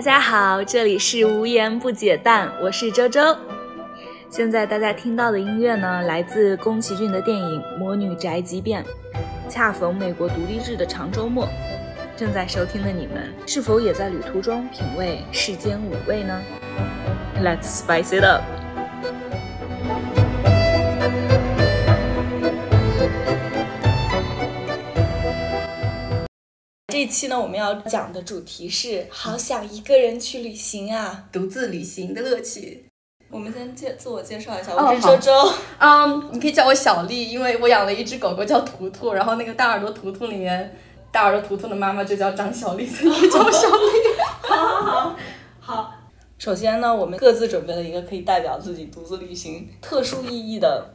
大家好，这里是无言不解蛋，我是周周。现在大家听到的音乐呢，来自宫崎骏的电影《魔女宅急便》，恰逢美国独立日的长周末。正在收听的你们，是否也在旅途中品味世间五味呢？Let's spice it up。期呢，我们要讲的主题是好想一个人去旅行啊，独自旅行的乐趣。我们先介自我介绍一下，我是周周。嗯，你可以叫我小丽，因为我养了一只狗狗叫图图，然后那个大耳朵图图里面，大耳朵图图的妈妈就叫张小丽，所以叫我小丽。好好好，好。首先呢，我们各自准备了一个可以代表自己独自旅行特殊意义的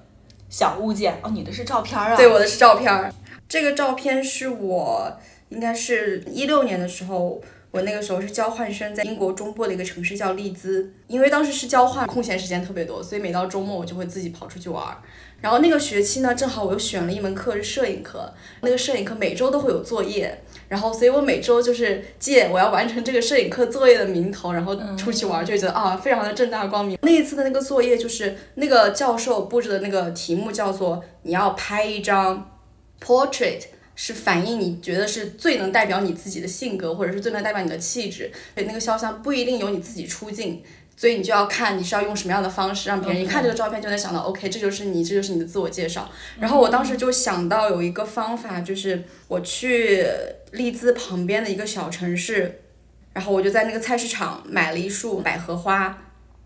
小物件。哦，你的是照片啊？对，我的是照片。这个照片是我。应该是一六年的时候，我那个时候是交换生，在英国中部的一个城市叫利兹。因为当时是交换，空闲时间特别多，所以每到周末我就会自己跑出去玩。然后那个学期呢，正好我又选了一门课是摄影课，那个摄影课每周都会有作业，然后所以我每周就是借我要完成这个摄影课作业的名头，然后出去玩，就觉得啊，非常的正大光明。那一次的那个作业就是那个教授布置的那个题目叫做你要拍一张 portrait。是反映你觉得是最能代表你自己的性格，或者是最能代表你的气质。所以那个肖像不一定由你自己出镜，所以你就要看你是要用什么样的方式让别人一看这个照片就能想到，OK，这就是你，这就是你的自我介绍。然后我当时就想到有一个方法，就是我去利兹旁边的一个小城市，然后我就在那个菜市场买了一束百合花。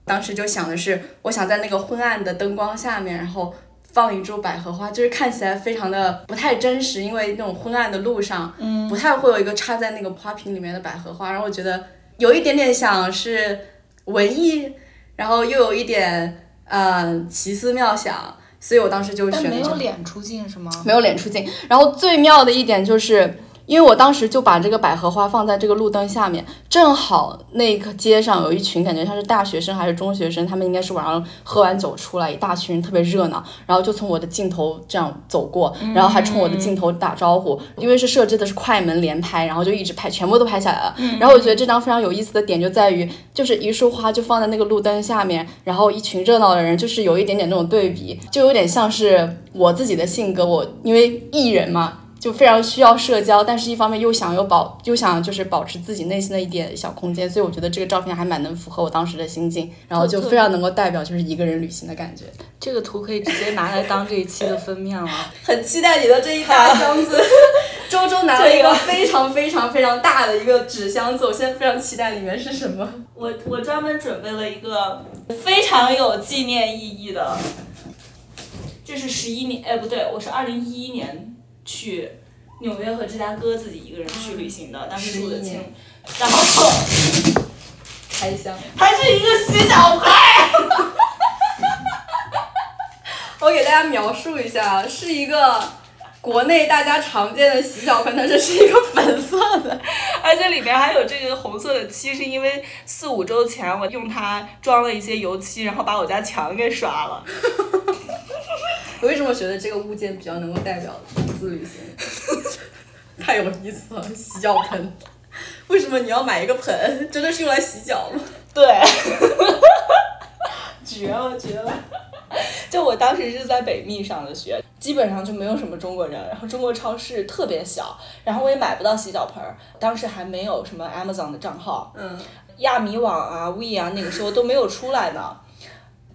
当时就想的是，我想在那个昏暗的灯光下面，然后。放一株百合花，就是看起来非常的不太真实，因为那种昏暗的路上，嗯，不太会有一个插在那个花瓶里面的百合花，然后我觉得有一点点想是文艺，然后又有一点嗯奇思妙想，所以我当时就选。没有脸出镜是吗？没有脸出镜，然后最妙的一点就是。因为我当时就把这个百合花放在这个路灯下面，正好那个街上有一群感觉像是大学生还是中学生，他们应该是晚上喝完酒出来，一大群人特别热闹，然后就从我的镜头这样走过，然后还冲我的镜头打招呼。因为是设置的是快门连拍，然后就一直拍，全部都拍下来了。然后我觉得这张非常有意思的点就在于，就是一束花就放在那个路灯下面，然后一群热闹的人，就是有一点点那种对比，就有点像是我自己的性格。我因为艺人嘛。就非常需要社交，但是一方面又想又保又想就是保持自己内心的一点小空间，所以我觉得这个照片还蛮能符合我当时的心境，然后就非常能够代表就是一个人旅行的感觉。这个图可以直接拿来当这一期的封面了。很期待你的这一大箱子。周周拿了一个非常非常非常大的一个纸箱子，我现在非常期待里面是什么。我我专门准备了一个非常有纪念意义的，这是十一年，哎不对，我是二零一一年。去纽约和芝加哥自己一个人去旅行的，当时住的轻，然后开箱，还是一个洗脚盆。我给大家描述一下，是一个国内大家常见的洗脚盆，但是是一个粉色的，而且里面还有这个红色的漆，是因为四五周前我用它装了一些油漆，然后把我家墙给刷了。我为什么觉得这个物件比较能够代表独自旅行？太有意思了，洗脚盆。为什么你要买一个盆？真的是用来洗脚吗？对。绝了绝了！就我当时是在北密上的学，基本上就没有什么中国人，然后中国超市特别小，然后我也买不到洗脚盆儿。当时还没有什么 Amazon 的账号，嗯，亚米网啊、We 啊，那个时候都没有出来呢。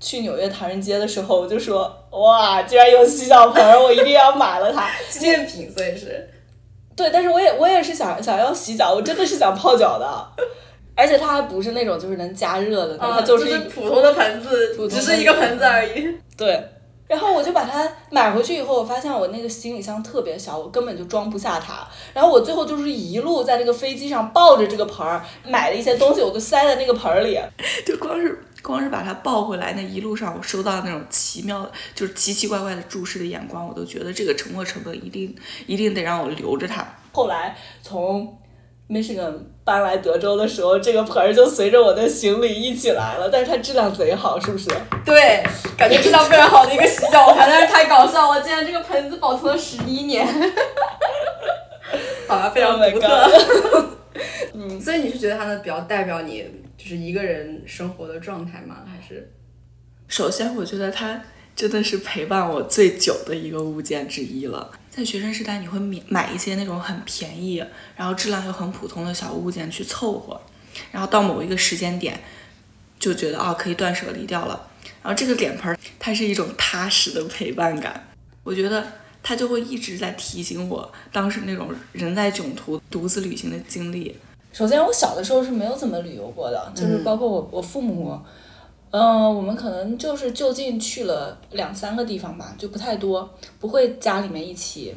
去纽约唐人街的时候，我就说哇，居然有洗脚盆，我一定要买了它，纪念品，所以是。对，但是我也我也是想想要洗脚，我真的是想泡脚的，而且它还不是那种就是能加热的，它就是普通的盆子，只是一个盆子而已。对，然后我就把它买回去以后，我发现我那个行李箱特别小，我根本就装不下它。然后我最后就是一路在那个飞机上抱着这个盆儿，买了一些东西，我就塞在那个盆儿里，就光是。光是把它抱回来，那一路上我收到那种奇妙、就是奇奇怪怪的注视的眼光，我都觉得这个沉没成本一定一定得让我留着它。后来从 Michigan 搬来德州的时候，这个盆儿就随着我的行李一起来了，但是它质量贼好，是不是？对，感觉质量非常好的一个洗脚盆，但是太搞笑了，竟然这个盆子保存了十一年，好吧，非常独特。嗯，所所以你是觉得它呢比较代表你就是一个人生活的状态吗？还是？首先，我觉得它真的是陪伴我最久的一个物件之一了。在学生时代，你会买买一些那种很便宜，然后质量又很普通的小物件去凑合，然后到某一个时间点，就觉得啊可以断舍离掉了。然后这个脸盆儿，它是一种踏实的陪伴感，我觉得它就会一直在提醒我当时那种人在囧途独自旅行的经历。首先，我小的时候是没有怎么旅游过的，就是包括我我父母。嗯，我们可能就是就近去了两三个地方吧，就不太多，不会家里面一起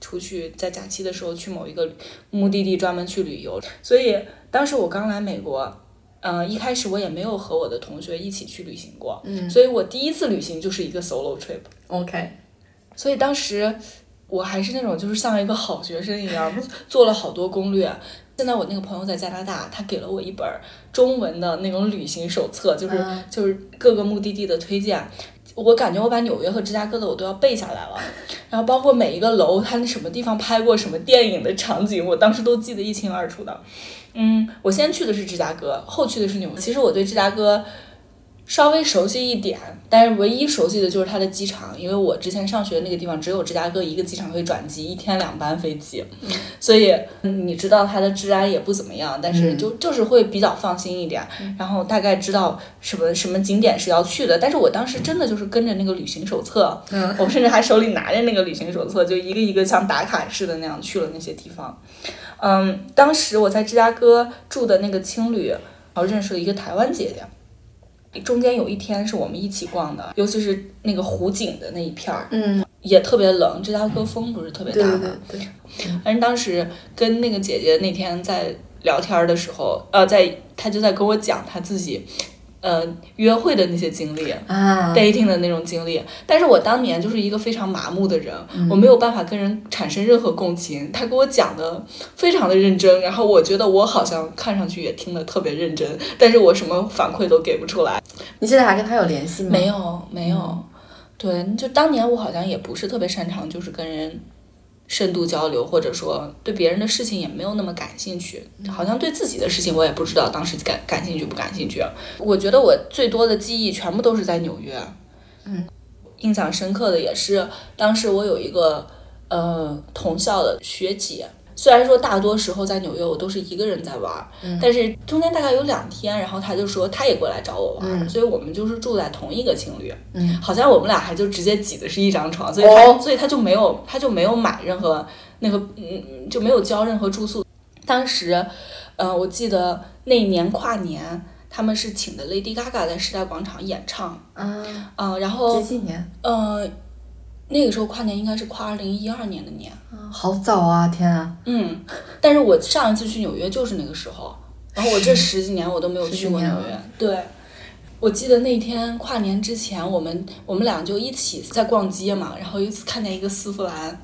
出去，在假期的时候去某一个目的地专门去旅游。所以当时我刚来美国，嗯，一开始我也没有和我的同学一起去旅行过，嗯，所以我第一次旅行就是一个 solo trip。OK，所以当时我还是那种就是像一个好学生一样，做了好多攻略。现在我那个朋友在加拿大，他给了我一本中文的那种旅行手册，就是就是各个目的地的推荐。我感觉我把纽约和芝加哥的我都要背下来了，然后包括每一个楼，它那什么地方拍过什么电影的场景，我当时都记得一清二楚的。嗯，我先去的是芝加哥，后去的是纽约。其实我对芝加哥。稍微熟悉一点，但是唯一熟悉的就是它的机场，因为我之前上学那个地方只有芝加哥一个机场可以转机，一天两班飞机，所以你知道它的治安也不怎么样，但是就就是会比较放心一点，然后大概知道什么什么景点是要去的。但是我当时真的就是跟着那个旅行手册，我甚至还手里拿着那个旅行手册，就一个一个像打卡似的那样去了那些地方。嗯，当时我在芝加哥住的那个青旅，然后认识了一个台湾姐姐。中间有一天是我们一起逛的，尤其是那个湖景的那一片儿，嗯，也特别冷。芝加哥风不是特别大吗？对对对。反正当时跟那个姐姐那天在聊天的时候，呃，在她就在跟我讲她自己。呃，约会的那些经历啊，dating 的那种经历，但是我当年就是一个非常麻木的人，我没有办法跟人产生任何共情。他给我讲的非常的认真，然后我觉得我好像看上去也听得特别认真，但是我什么反馈都给不出来。你现在还跟他有联系吗？没有，没有。对，就当年我好像也不是特别擅长，就是跟人。深度交流，或者说对别人的事情也没有那么感兴趣，好像对自己的事情我也不知道当时感感兴趣不感兴趣。我觉得我最多的记忆全部都是在纽约，嗯，印象深刻的也是当时我有一个呃同校的学姐。虽然说大多时候在纽约我都是一个人在玩，但是中间大概有两天，然后他就说他也过来找我玩，所以我们就是住在同一个情侣，嗯，好像我们俩还就直接挤的是一张床，所以他所以他就没有他就没有买任何那个嗯就没有交任何住宿。当时，呃，我记得那年跨年他们是请的 Lady Gaga 在时代广场演唱，啊啊，然后几几年？嗯。那个时候跨年应该是跨二零一二年的年，好早啊！天啊，嗯，但是我上一次去纽约就是那个时候，然后我这十几年我都没有去过纽约。对，我记得那天跨年之前，我们我们俩就一起在逛街嘛，然后一次看见一个丝芙兰。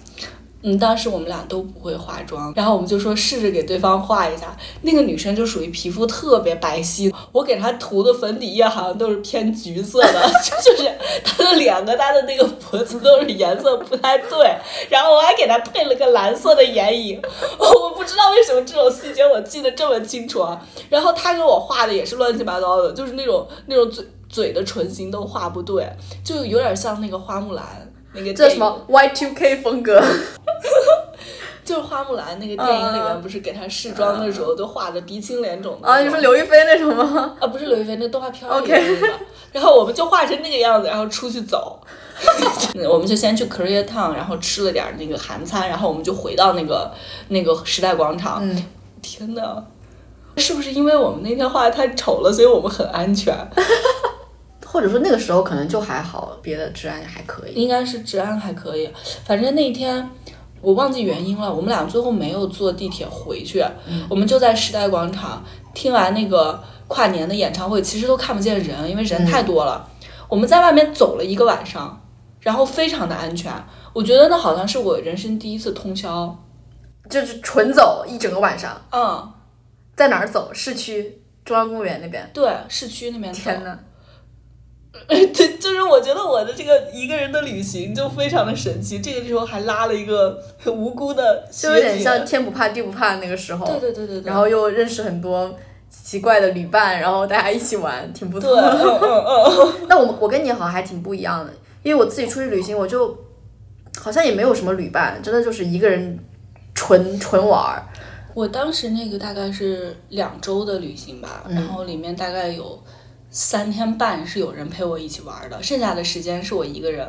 嗯，当时我们俩都不会化妆，然后我们就说试着给对方画一下。那个女生就属于皮肤特别白皙，我给她涂的粉底液好像都是偏橘色的，就是她的脸和她的那个脖子都是颜色不太对。然后我还给她配了个蓝色的眼影，我不知道为什么这种细节我记得这么清楚啊。然后她给我画的也是乱七八糟的，就是那种那种嘴嘴的唇形都画不对，就有点像那个花木兰。那个这什么 Y two K 风格，就是花木兰那个电影里面，不是给她试妆的时候都画的鼻青脸肿的啊？你说刘亦菲那种吗？啊，不是刘亦菲，那动画片里面的。然后我们就画成那个样子，然后出去走。我们就先去 Korea Town，然后吃了点那个韩餐，然后我们就回到那个那个时代广场。天呐，是不是因为我们那天画的太丑了，所以我们很安全？或者说那个时候可能就还好，别的治安还可以。应该是治安还可以，反正那天我忘记原因了。我们俩最后没有坐地铁回去，我们就在时代广场听完那个跨年的演唱会，其实都看不见人，因为人太多了。我们在外面走了一个晚上，然后非常的安全。我觉得那好像是我人生第一次通宵，就是纯走一整个晚上。嗯，在哪儿走？市区中央公园那边。对，市区那边。天呐。对，就是我觉得我的这个一个人的旅行就非常的神奇。这个时候还拉了一个无辜的学就有点像天不怕地不怕那个时候。对对对对对。然后又认识很多奇怪的旅伴，然后大家一起玩，挺不对，错。嗯嗯嗯。那我们我跟你好像还挺不一样的，因为我自己出去旅行，我就好像也没有什么旅伴，真的就是一个人纯纯玩儿。我当时那个大概是两周的旅行吧，然后里面大概有三天半是有人陪我一起玩的，剩下的时间是我一个人。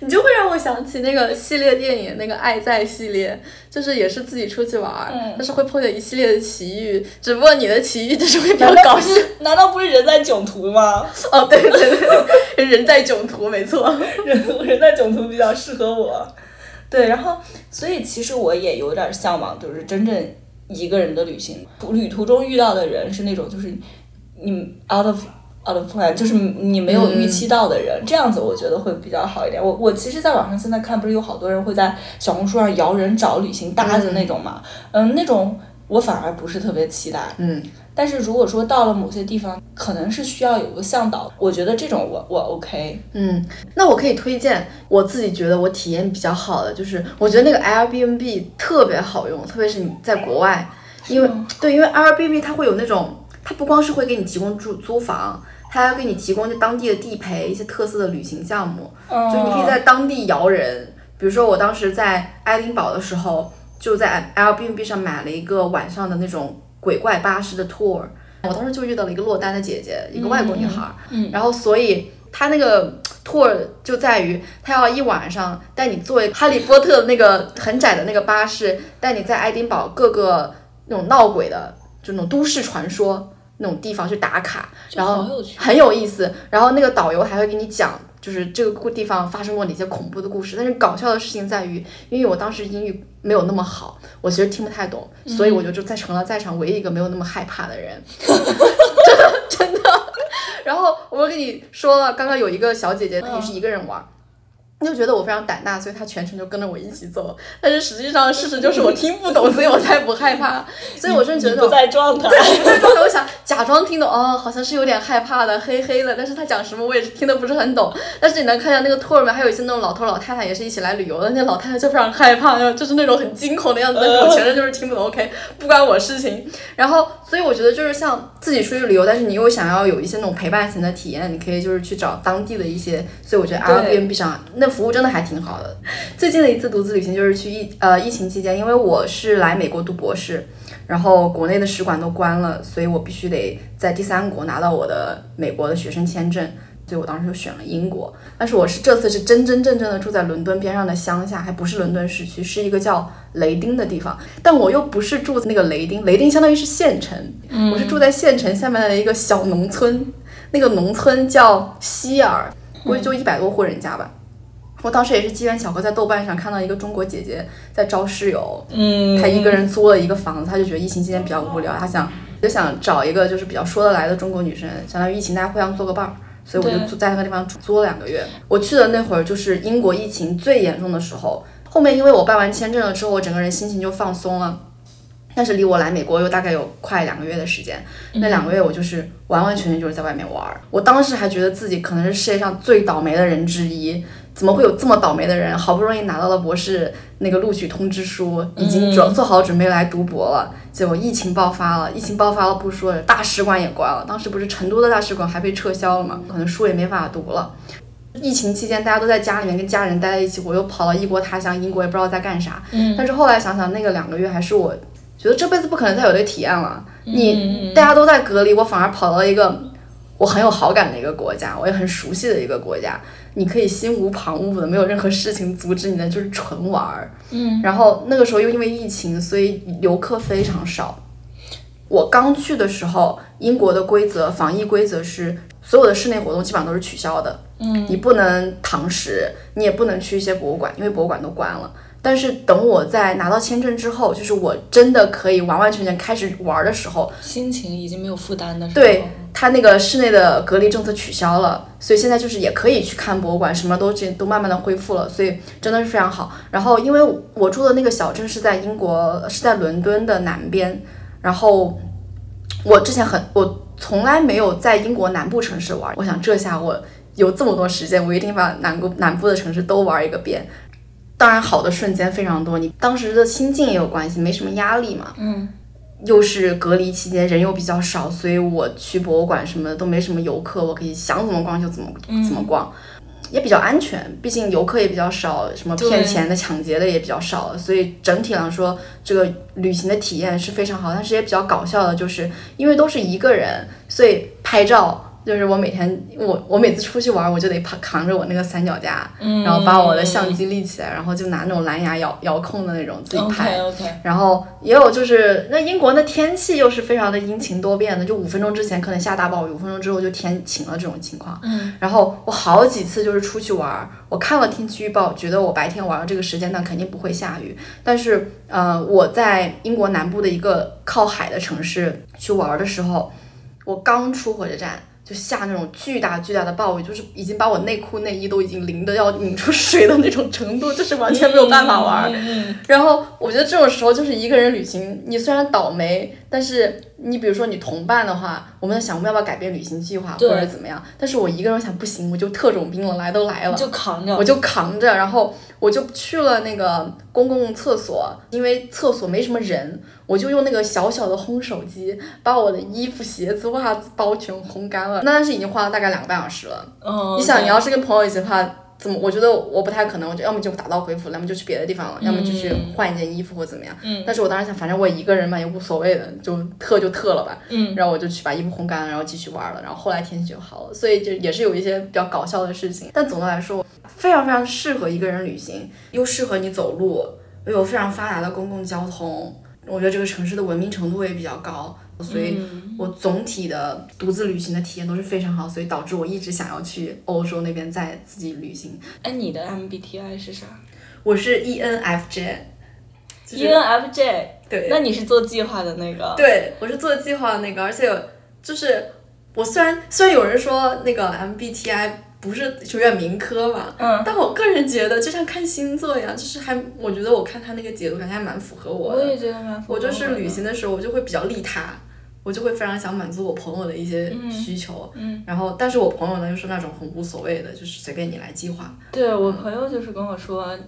你就会让我想起那个系列电影，那个《爱在》系列，就是也是自己出去玩但是会碰见一系列的奇遇，只不过你的奇遇就是会比较搞笑。难道不是人在囧途吗？哦，对对对对，人在囧途，没错。人人在囧途比较适合我。对，然后所以其实我也有点向往，就是真正一个人的旅行。旅途中遇到的人是那种就是你 out of out of plan，就是你没有预期到的人，这样子我觉得会比较好一点。我我其实，在网上现在看，不是有好多人会在小红书上摇人找旅行搭子那种嘛？嗯，那种我反而不是特别期待。嗯，但是如果说到了某些地方，可能是需要有个向导，我觉得这种我我 OK。嗯，那我可以推荐我自己觉得我体验比较好的，就是我觉得那个 Airbnb 特别好用，特别是你在国外，因为对，因为 Airbnb 它会有那种，它不光是会给你提供住租房，它还要给你提供就当地的地陪一些特色的旅行项目，就你可以在当地摇人。比如说我当时在爱丁堡的时候，就在 Airbnb 上买了一个晚上的那种鬼怪巴士的 tour，我当时就遇到了一个落单的姐姐，一个外国女孩，嗯然后所以她那个 tour 就在于她要一晚上带你坐哈利波特的那个很窄的那个巴士，带你在爱丁堡各个那种闹鬼的就那种都市传说那种地方去打卡，然后很有意思。然后那个导游还会给你讲，就是这个故地方发生过哪些恐怖的故事。但是搞笑的事情在于，因为我当时英语没有那么好，我其实听不太懂，所以我就就在成了在场唯一一个没有那么害怕的人，真的真的。然后我跟你说了，刚刚有一个小姐姐，她也是一个人玩。她就觉得我非常胆大，所以他全程就跟着我一起走。但是实际上事实就是我听不懂，所以我才不害怕。所以我真的觉得你不在状态。对，我想假装听懂，哦，好像是有点害怕的，黑黑的，但是他讲什么我也是听得不是很懂。但是你能看见那个 tour 里面还有一些那种老头老太太也是一起来旅游的，那老太太就非常害怕，就是那种很惊恐的样子。但是我全程就是听不懂，OK，不关我事情。然后，所以我觉得就是像自己出去旅游，但是你又想要有一些那种陪伴型的体验，你可以就是去找当地的一些。所以我觉得 Airbnb 上那服务真的还挺好的。最近的一次独自旅行就是去疫呃疫情期间，因为我是来美国读博士。然后国内的使馆都关了，所以我必须得在第三国拿到我的美国的学生签证，所以我当时就选了英国。但是我是这次是真真正正的住在伦敦边上的乡下，还不是伦敦市区，是一个叫雷丁的地方。但我又不是住那个雷丁，雷丁相当于是县城，我是住在县城下面的一个小农村，那个农村叫希尔，估计就一百多户人家吧。我当时也是机缘巧合，在豆瓣上看到一个中国姐姐在招室友，嗯，她一个人租了一个房子，她就觉得疫情期间比较无聊，她想就想找一个就是比较说得来的中国女生，相当于疫情大家互相做个伴儿，所以我就在那个地方租了两个月。我去的那会儿就是英国疫情最严重的时候，后面因为我办完签证了之后，我整个人心情就放松了。但是离我来美国又大概有快两个月的时间，那两个月我就是完完全全就是在外面玩儿。我当时还觉得自己可能是世界上最倒霉的人之一，怎么会有这么倒霉的人？好不容易拿到了博士那个录取通知书，已经准做好准备来读博了，结果疫情爆发了。疫情爆发了不说，大使馆也关了。当时不是成都的大使馆还被撤销了嘛，可能书也没法读了。疫情期间，大家都在家里面跟家人待在一起，我又跑到异国他乡英国，也不知道在干啥。嗯但是后来想想，那个两个月还是我觉得这辈子不可能再有这个体验了。嗯你大家都在隔离，我反而跑到了一个我很有好感的一个国家，我也很熟悉的一个国家，你可以心无旁骛的，没有任何事情阻止你的，就是纯玩儿。嗯，然后那个时候又因为疫情，所以游客非常少。我刚去的时候，英国的规则，防疫规则是所有的室内活动基本上都是取消的。嗯，你不能堂食，你也不能去一些博物馆，因为博物馆都关了。但是等我在拿到签证之后，就是我真的可以完完全全开始玩的时候，心情已经没有负担的时候，对他那个室内的隔离政策取消了，所以现在就是也可以去看博物馆，什么都这都慢慢的恢复了，所以真的是非常好。然后因为我住的那个小镇是在英国，是在伦敦的南边，然后我之前很我从来没有在英国南部城市玩，我想这下我有这么多时间，我一定把南部南部的城市都玩一个遍。当然，好的瞬间非常多，你当时的心境也有关系，没什么压力嘛。嗯。又是隔离期间，人又比较少，所以我去博物馆什么的都没什么游客，我可以想怎么逛就怎么怎么逛，也比较安全。毕竟游客也比较少，什么骗钱的、抢劫的也比较少，所以整体来说，这个旅行的体验是非常好。但是也比较搞笑的，就是因为都是一个人，所以拍照。就是我每天，我我每次出去玩，我就得扛扛着我那个三脚架，然后把我的相机立起来，然后就拿那种蓝牙遥遥控的那种自己拍。然后也有就是那英国那天气又是非常的阴晴多变的，就五分钟之前可能下大暴雨，五分钟之后就天晴了这种情况。然后我好几次就是出去玩，我看了天气预报，觉得我白天玩的这个时间段肯定不会下雨，但是呃我在英国南部的一个靠海的城市去玩的时候，我刚出火车站。就下那种巨大巨大的暴雨，就是已经把我内裤内衣都已经淋的要拧出水的那种程度，就是完全没有办法玩。然后我觉得这种时候就是一个人旅行，你虽然倒霉，但是你比如说你同伴的话，我们在想我们要不要改变旅行计划或者怎么样。但是我一个人想不行，我就特种兵了，来都来了，就扛着，我就扛着，然后我就去了那个公共厕所，因为厕所没什么人。我就用那个小小的烘手机，把我的衣服、鞋子、袜子包全烘干了。那但是已经花了大概两个半小时了。嗯，你想，你要是跟朋友一起的话，怎么？我觉得我不太可能。我就要么就打道回府，要么就去别的地方了，要么就去换一件衣服或怎么样。嗯。但是我当时想，反正我一个人嘛，也无所谓的，就特就特了吧。嗯。然后我就去把衣服烘干了，然后继续玩了。然后后来天气就好了，所以就也是有一些比较搞笑的事情。但总的来说，非常非常适合一个人旅行，又适合你走路，又有非常发达的公共交通。我觉得这个城市的文明程度也比较高，所以我总体的独自旅行的体验都是非常好，所以导致我一直想要去欧洲那边再自己旅行。哎，你的 MBTI 是啥？我是 ENFJ。ENFJ。对。那你是做计划的那个？对，我是做计划的那个，而且就是我虽然虽然有人说那个 MBTI。不是有点民科嘛？嗯，但我个人觉得就像看星座一样，就是还我觉得我看他那个解读，感觉还蛮符合我的。我也觉得蛮符合我就是旅行的时候，我就会比较利他，我就会非常想满足我朋友的一些需求。嗯。然后，但是我朋友呢又是那种很无所谓的，就是随便你来计划。对我朋友就是跟我说。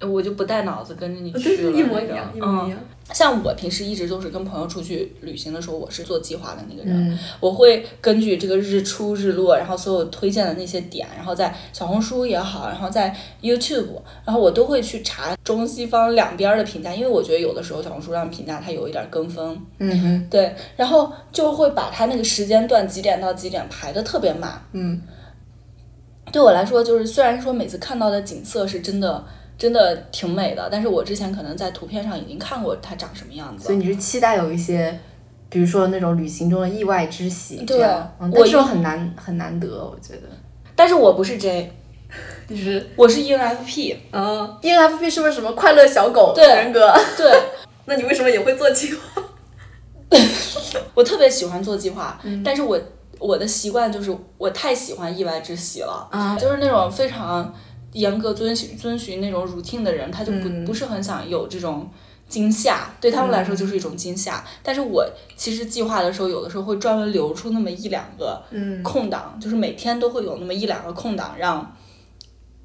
我就不带脑子跟着你去了，一模一样，一模一样。像我平时一直都是跟朋友出去旅行的时候，我是做计划的那个人。我会根据这个日出日落，然后所有推荐的那些点，然后在小红书也好，然后在 YouTube，然后我都会去查中西方两边的评价，因为我觉得有的时候小红书上评价它有一点跟风。嗯哼。对，然后就会把它那个时间段几点到几点排的特别满。嗯。对我来说，就是虽然说每次看到的景色是真的。真的挺美的，但是我之前可能在图片上已经看过它长什么样子。所以你是期待有一些，比如说那种旅行中的意外之喜，对，嗯，这种很难很难得，我觉得。但是我不是 J，你是？我是 ENFP。嗯，ENFP 是不是什么快乐小狗人格？对。那你为什么也会做计划？我特别喜欢做计划，但是我我的习惯就是我太喜欢意外之喜了，啊，就是那种非常。严格遵循遵循那种 routine 的人，他就不不是很想有这种惊吓，对他们来说就是一种惊吓。但是我其实计划的时候，有的时候会专门留出那么一两个空档，就是每天都会有那么一两个空档，让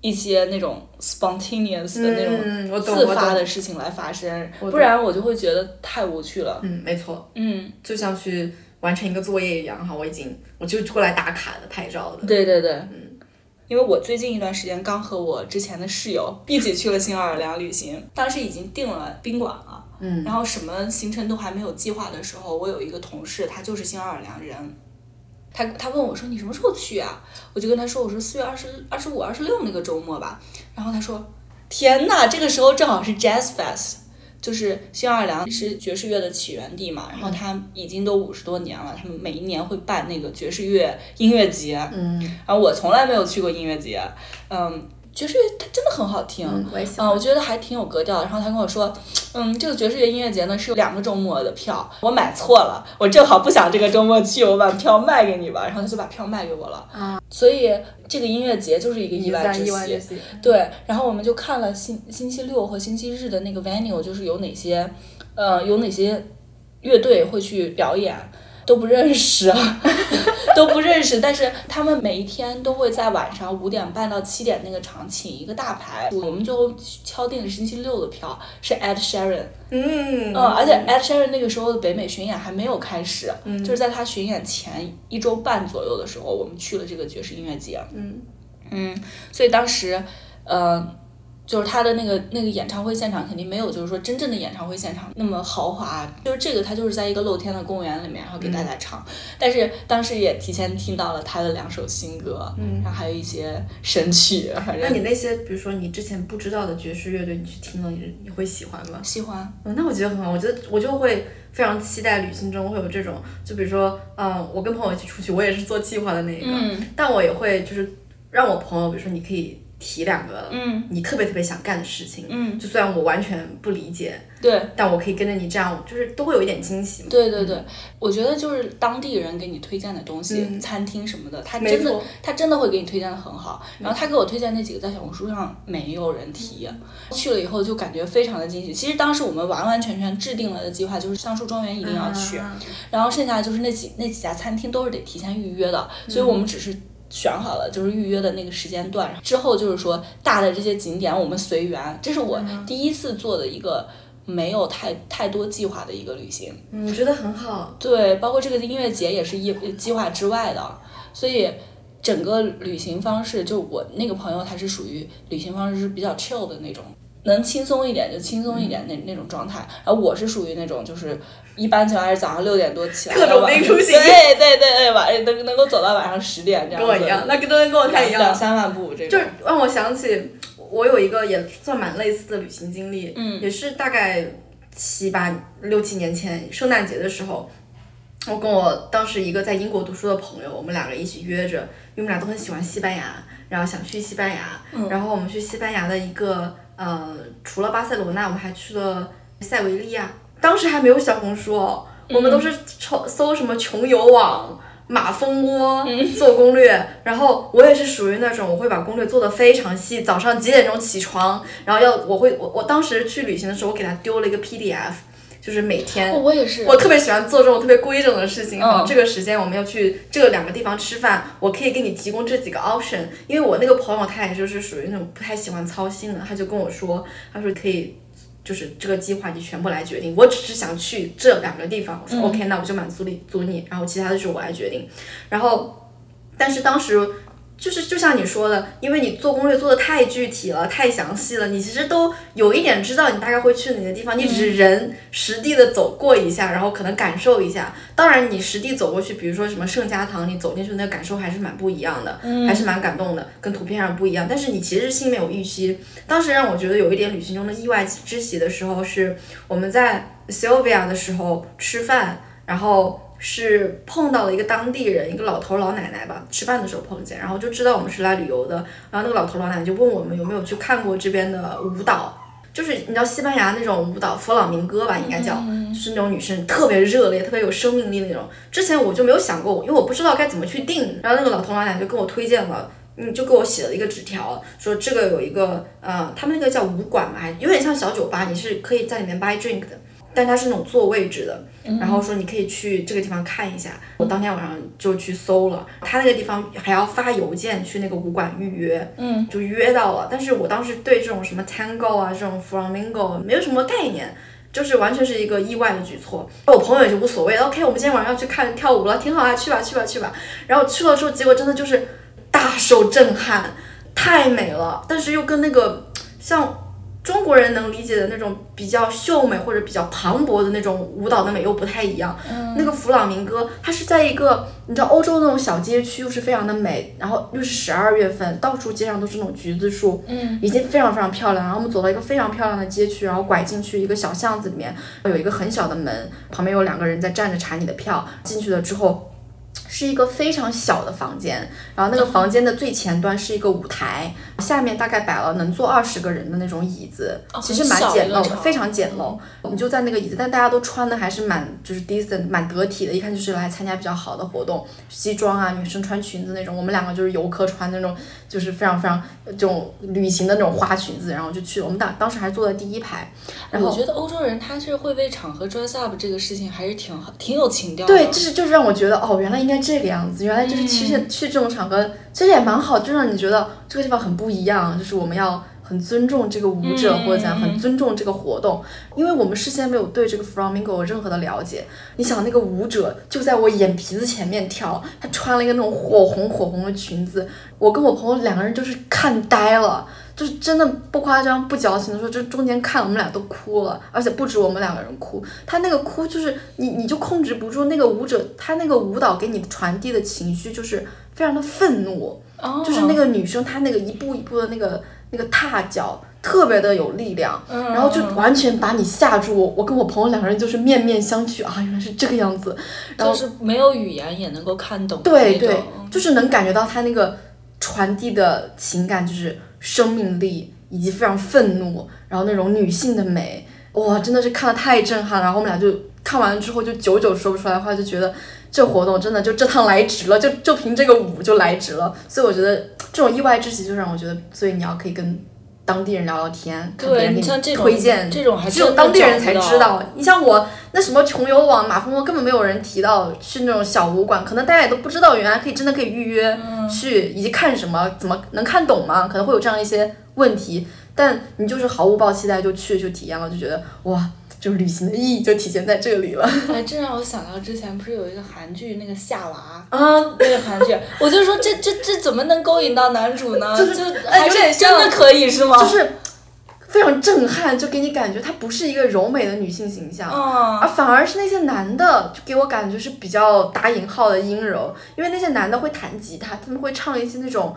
一些那种 spontaneous 的那种自发的事情来发生，不然我就会觉得太无趣了。嗯，没错。嗯，就像去完成一个作业一样哈，我已经我就过来打卡的、拍照的。对对对。嗯。因为我最近一段时间刚和我之前的室友一起去了新奥尔良旅行，当时已经订了宾馆了，嗯，然后什么行程都还没有计划的时候，我有一个同事，他就是新奥尔良人，他他问我说你什么时候去啊？我就跟他说我说四月二十二十五、二十六那个周末吧，然后他说天呐，这个时候正好是 Jazz Fest。就是新奥尔良是爵士乐的起源地嘛，然后它已经都五十多年了，他们每一年会办那个爵士乐音乐节，嗯，然后我从来没有去过音乐节，嗯。爵士乐它真的很好听，嗯，我觉得还挺有格调。然后他跟我说，嗯，这个爵士乐音乐节呢是有两个周末的票，我买错了，我正好不想这个周末去，我把票卖给你吧。然后他就把票卖给我了。啊，所以这个音乐节就是一个意外之喜。对，然后我们就看了星星期六和星期日的那个 venue，就是有哪些，呃，有哪些乐队会去表演。都不认识，都不认识。但是他们每一天都会在晚上五点半到七点那个场请一个大牌，我们最后敲定了星期六的票是 Ed Sheeran，嗯。嗯，而且 Ed Sheeran 那个时候的北美巡演还没有开始，就是在他巡演前一周半左右的时候，我们去了这个爵士音乐节，嗯。嗯，所以当时，呃，就是他的那个那个演唱会现场肯定没有，就是说真正的演唱会现场那么豪华。就是这个，他就是在一个露天的公园里面，然后给大家唱。但是当时也提前听到了他的两首新歌，嗯然后还有一些神曲，反正那你那些比如说你之前不知道的爵士乐队，你去听了，你你会喜欢吗？喜欢。嗯，那我觉得很好，我觉得我就会非常期待旅行中会有这种，就比如说，嗯，我跟朋友一起出去，我也是做计划的那一个，嗯但我也会就是让我朋友，比如说你可以提两个嗯你特别特别想干的事情，嗯，就虽然我完全不理解，对。但我可以跟着你这样，就是都会有一点惊喜嘛。对对对，我觉得就是当地人给你推荐的东西，嗯餐厅什么的，他真的他真的会给你推荐的很好。然后他给我推荐那几个，在小红书上没有人提，去了以后就感觉非常的惊喜。其实当时我们完完全全制定了的计划就是橡树庄园一定要去，啊然后剩下就是那几那几家餐厅都是得提前预约的，所以我们只是。选好了就是预约的那个时间段，之后就是说大的这些景点我们随缘，这是我第一次做的一个没有太太多计划的一个旅行。嗯，我觉得很好。对，包括这个音乐节也是一计划之外的，所以整个旅行方式，就我那个朋友他是属于旅行方式是比较 chill 的那种，能轻松一点就轻松一点那那种状态，然后我是属于那种就是一般情况下是早上六点多起来，各种没出行对对对对，晚能能够走到晚上十点这样子，跟我一样，那跟真的跟我太一样。两两三万步这种就，让我想起我有一个也算蛮类似的旅行经历，嗯也是大概七八六七年前圣诞节的时候，我跟我当时一个在英国读书的朋友，我们两个一起约着，因为我们俩都很喜欢西班牙，然后想去西班牙，然后我们去西班牙的一个呃，除了巴塞罗那，我们还去了塞维利亚，当时还没有小红书哦，我们都是搜搜什么穷游网。马蜂窝做攻略，然后我也是属于那种我会把攻略做得非常细，早上几点钟起床，然后要我会我我当时去旅行的时候，我给他丢了一个 PDF，就是每天哦我也是，我特别喜欢做这种特别规整的事情。好，嗯这个时间我们要去这两个地方吃饭，我可以给你提供这几个 option。因为我那个朋友他也就是属于那种不太喜欢操心的，他就跟我说，他说可以。就是这个计划你全部来决定，我只是想去这两个地方。我说、OK，那我就满足你足你，然后其他的就是我来决定。然后，但是当时就是就像你说的，因为你做攻略做的太具体了，太详细了，你其实都有一点知道你大概会去哪些地方，你只是人实地的走过一下，然后可能感受一下。当然，你实地走过去，比如说什么圣家堂，你走进去那个感受还是蛮不一样的，还是蛮感动的，跟图片上不一样。但是你其实心里面有预期。当时让我觉得有一点旅行中的意外之喜的时候，是我们在 Sylvia 的时候吃饭，然后。是碰到了一个当地人，一个老头老奶奶吧，吃饭的时候碰见，然后就知道我们是来旅游的。然后那个老头老奶奶就问我们有没有去看过这边的舞蹈，就是你知道西班牙那种舞蹈，弗朗明哥吧，应该叫，就是那种女生特别热烈、特别有生命力那种。之前我就没有想过，因为我不知道该怎么去定。然后那个老头老奶奶就跟我推荐了。嗯，就给我写了一个纸条，说这个有一个呃，他们那个叫舞馆嘛，还有点像小酒吧，你是可以在里面 buy drink 的，但它是那种坐位置的。然后说你可以去这个地方看一下。我当天晚上就去搜了，他那个地方还要发邮件去那个武馆预约，嗯，就约到了。但是我当时对这种什么 tango 啊，这种 flamingo 没有什么概念。就是完全是一个意外的举措，我朋友也就无所谓，OK，我们今天晚上要去看跳舞了，挺好啊，去吧去吧去吧。然后去了之后，结果真的就是大受震撼，太美了，但是又跟那个像中国人能理解的那种比较秀美或者比较磅礴的那种舞蹈的美又不太一样。那个弗朗明哥，它是在一个你知道欧洲那种小街区，又是非常的美，然后又是十二月份，到处街上都是那种橘子树，嗯，已经非常非常漂亮。然后我们走到一个非常漂亮的街区，然后拐进去一个小巷子里面，有一个很小的门，旁边有两个人在站着查你的票。进去了之后。是一个非常小的房间，然后那个房间的最前端是一个舞台，下面大概摆了能坐二十个人的那种椅子，其实蛮简陋的，非常简陋。我们就在那个椅子，但大家都穿的还是蛮就是 decent，蛮得体的，一看就是来参加比较好的活动，西装啊，女生穿裙子那种，我们两个就是游客穿那种，就是非常非常这种旅行的那种花裙子，然后就去了。我们当当时还坐在第一排。然后我觉得欧洲人他是会为场合 dress up 这个事情还是挺好，挺有情调的。对，就是就是让我觉得哦，原来应该这个样子，原来就是去去这种场合，其实也蛮好，就让你觉得这个地方很不一样，就是我们要很尊重这个舞者或者怎样，很尊重这个活动，因为我们事先没有对这个 flamingo 有任何的了解。你想那个舞者就在我眼皮子前面跳，她穿了一个那种火红火红的裙子，我跟我朋友两个人就是看呆了。就是真的不夸张不矫情的说，这中间看我们俩都哭了，而且不止我们两个人哭，他那个哭就是你你就控制不住那个舞者，他那个舞蹈给你传递的情绪就是非常的愤怒，就是那个女生她那个一步一步的那个那个踏脚特别的有力量，然后就完全把你吓住。我我跟我朋友两个人就是面面相觑啊，原来是这个样子，然后是没有语言也能够看懂，对对，就是能感觉到他那个传递的情感就是。生命力以及非常愤怒，然后那种女性的美，哇，真的是看的太震撼了。然后我们俩就看完了之后就久久说不出来话，就觉得这活动真的就这趟来值了，就就凭这个舞就来值了。所以我觉得这种意外之喜就让我觉得，所以你要可以跟当地人聊聊天，对你像这种推荐，这种只有当地人才知道。你像我那什么穷游网、马蜂窝根本没有人提到去那种小武馆，可能大家也都不知道原来可以真的可以预约。去以及看什么，怎么能看懂吗？可能会有这样一些问题，但你就是毫无抱期待就去就体验了，就觉得哇，就是旅行的意义就体现在这里了。哎，这让我想到之前不是有一个韩剧那个夏娃啊，那个韩剧，我就说这这这怎么能勾引到男主呢？就是还是真的可以是吗？就是。非常震撼，就给你感觉她不是一个柔美的女性形象，而反而是那些男的，就给我感觉是比较打引号的阴柔，因为那些男的会弹吉他，他们会唱一些那种，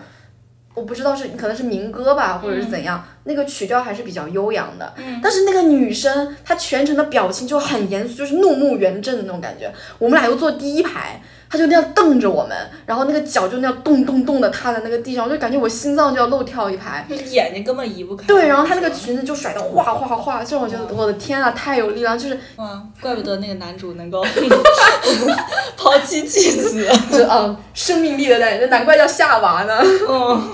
我不知道是可能是民歌吧，或者是怎样，那个曲调还是比较悠扬的。但是那个女生，她全程的表情就很严肃，就是怒目圆睁的那种感觉。我们俩又坐第一排。她就那样瞪着我们，然后那个脚就那样咚咚咚的踏在那个地上，我就感觉我心脏就要漏跳一排。眼睛根本移不开。对，然后她那个裙子就甩的哗哗哗，就我觉得我的天啊，太有力量，就是。嗯，怪不得那个男主能够抛妻弃子，就嗯，生命力的感觉，难怪叫夏娃呢。嗯，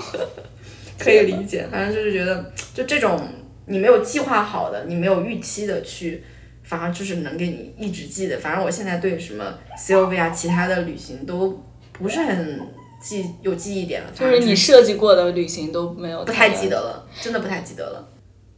可以理解，反正就是觉得，就这种你没有计划好的，你没有预期的去。反而就是能给你一直记得，反正我现在对什么 Sylvia 其他的旅行都不是很记有记忆点了。就是你设计过的旅行都没有。不太记得了，真的不太记得了。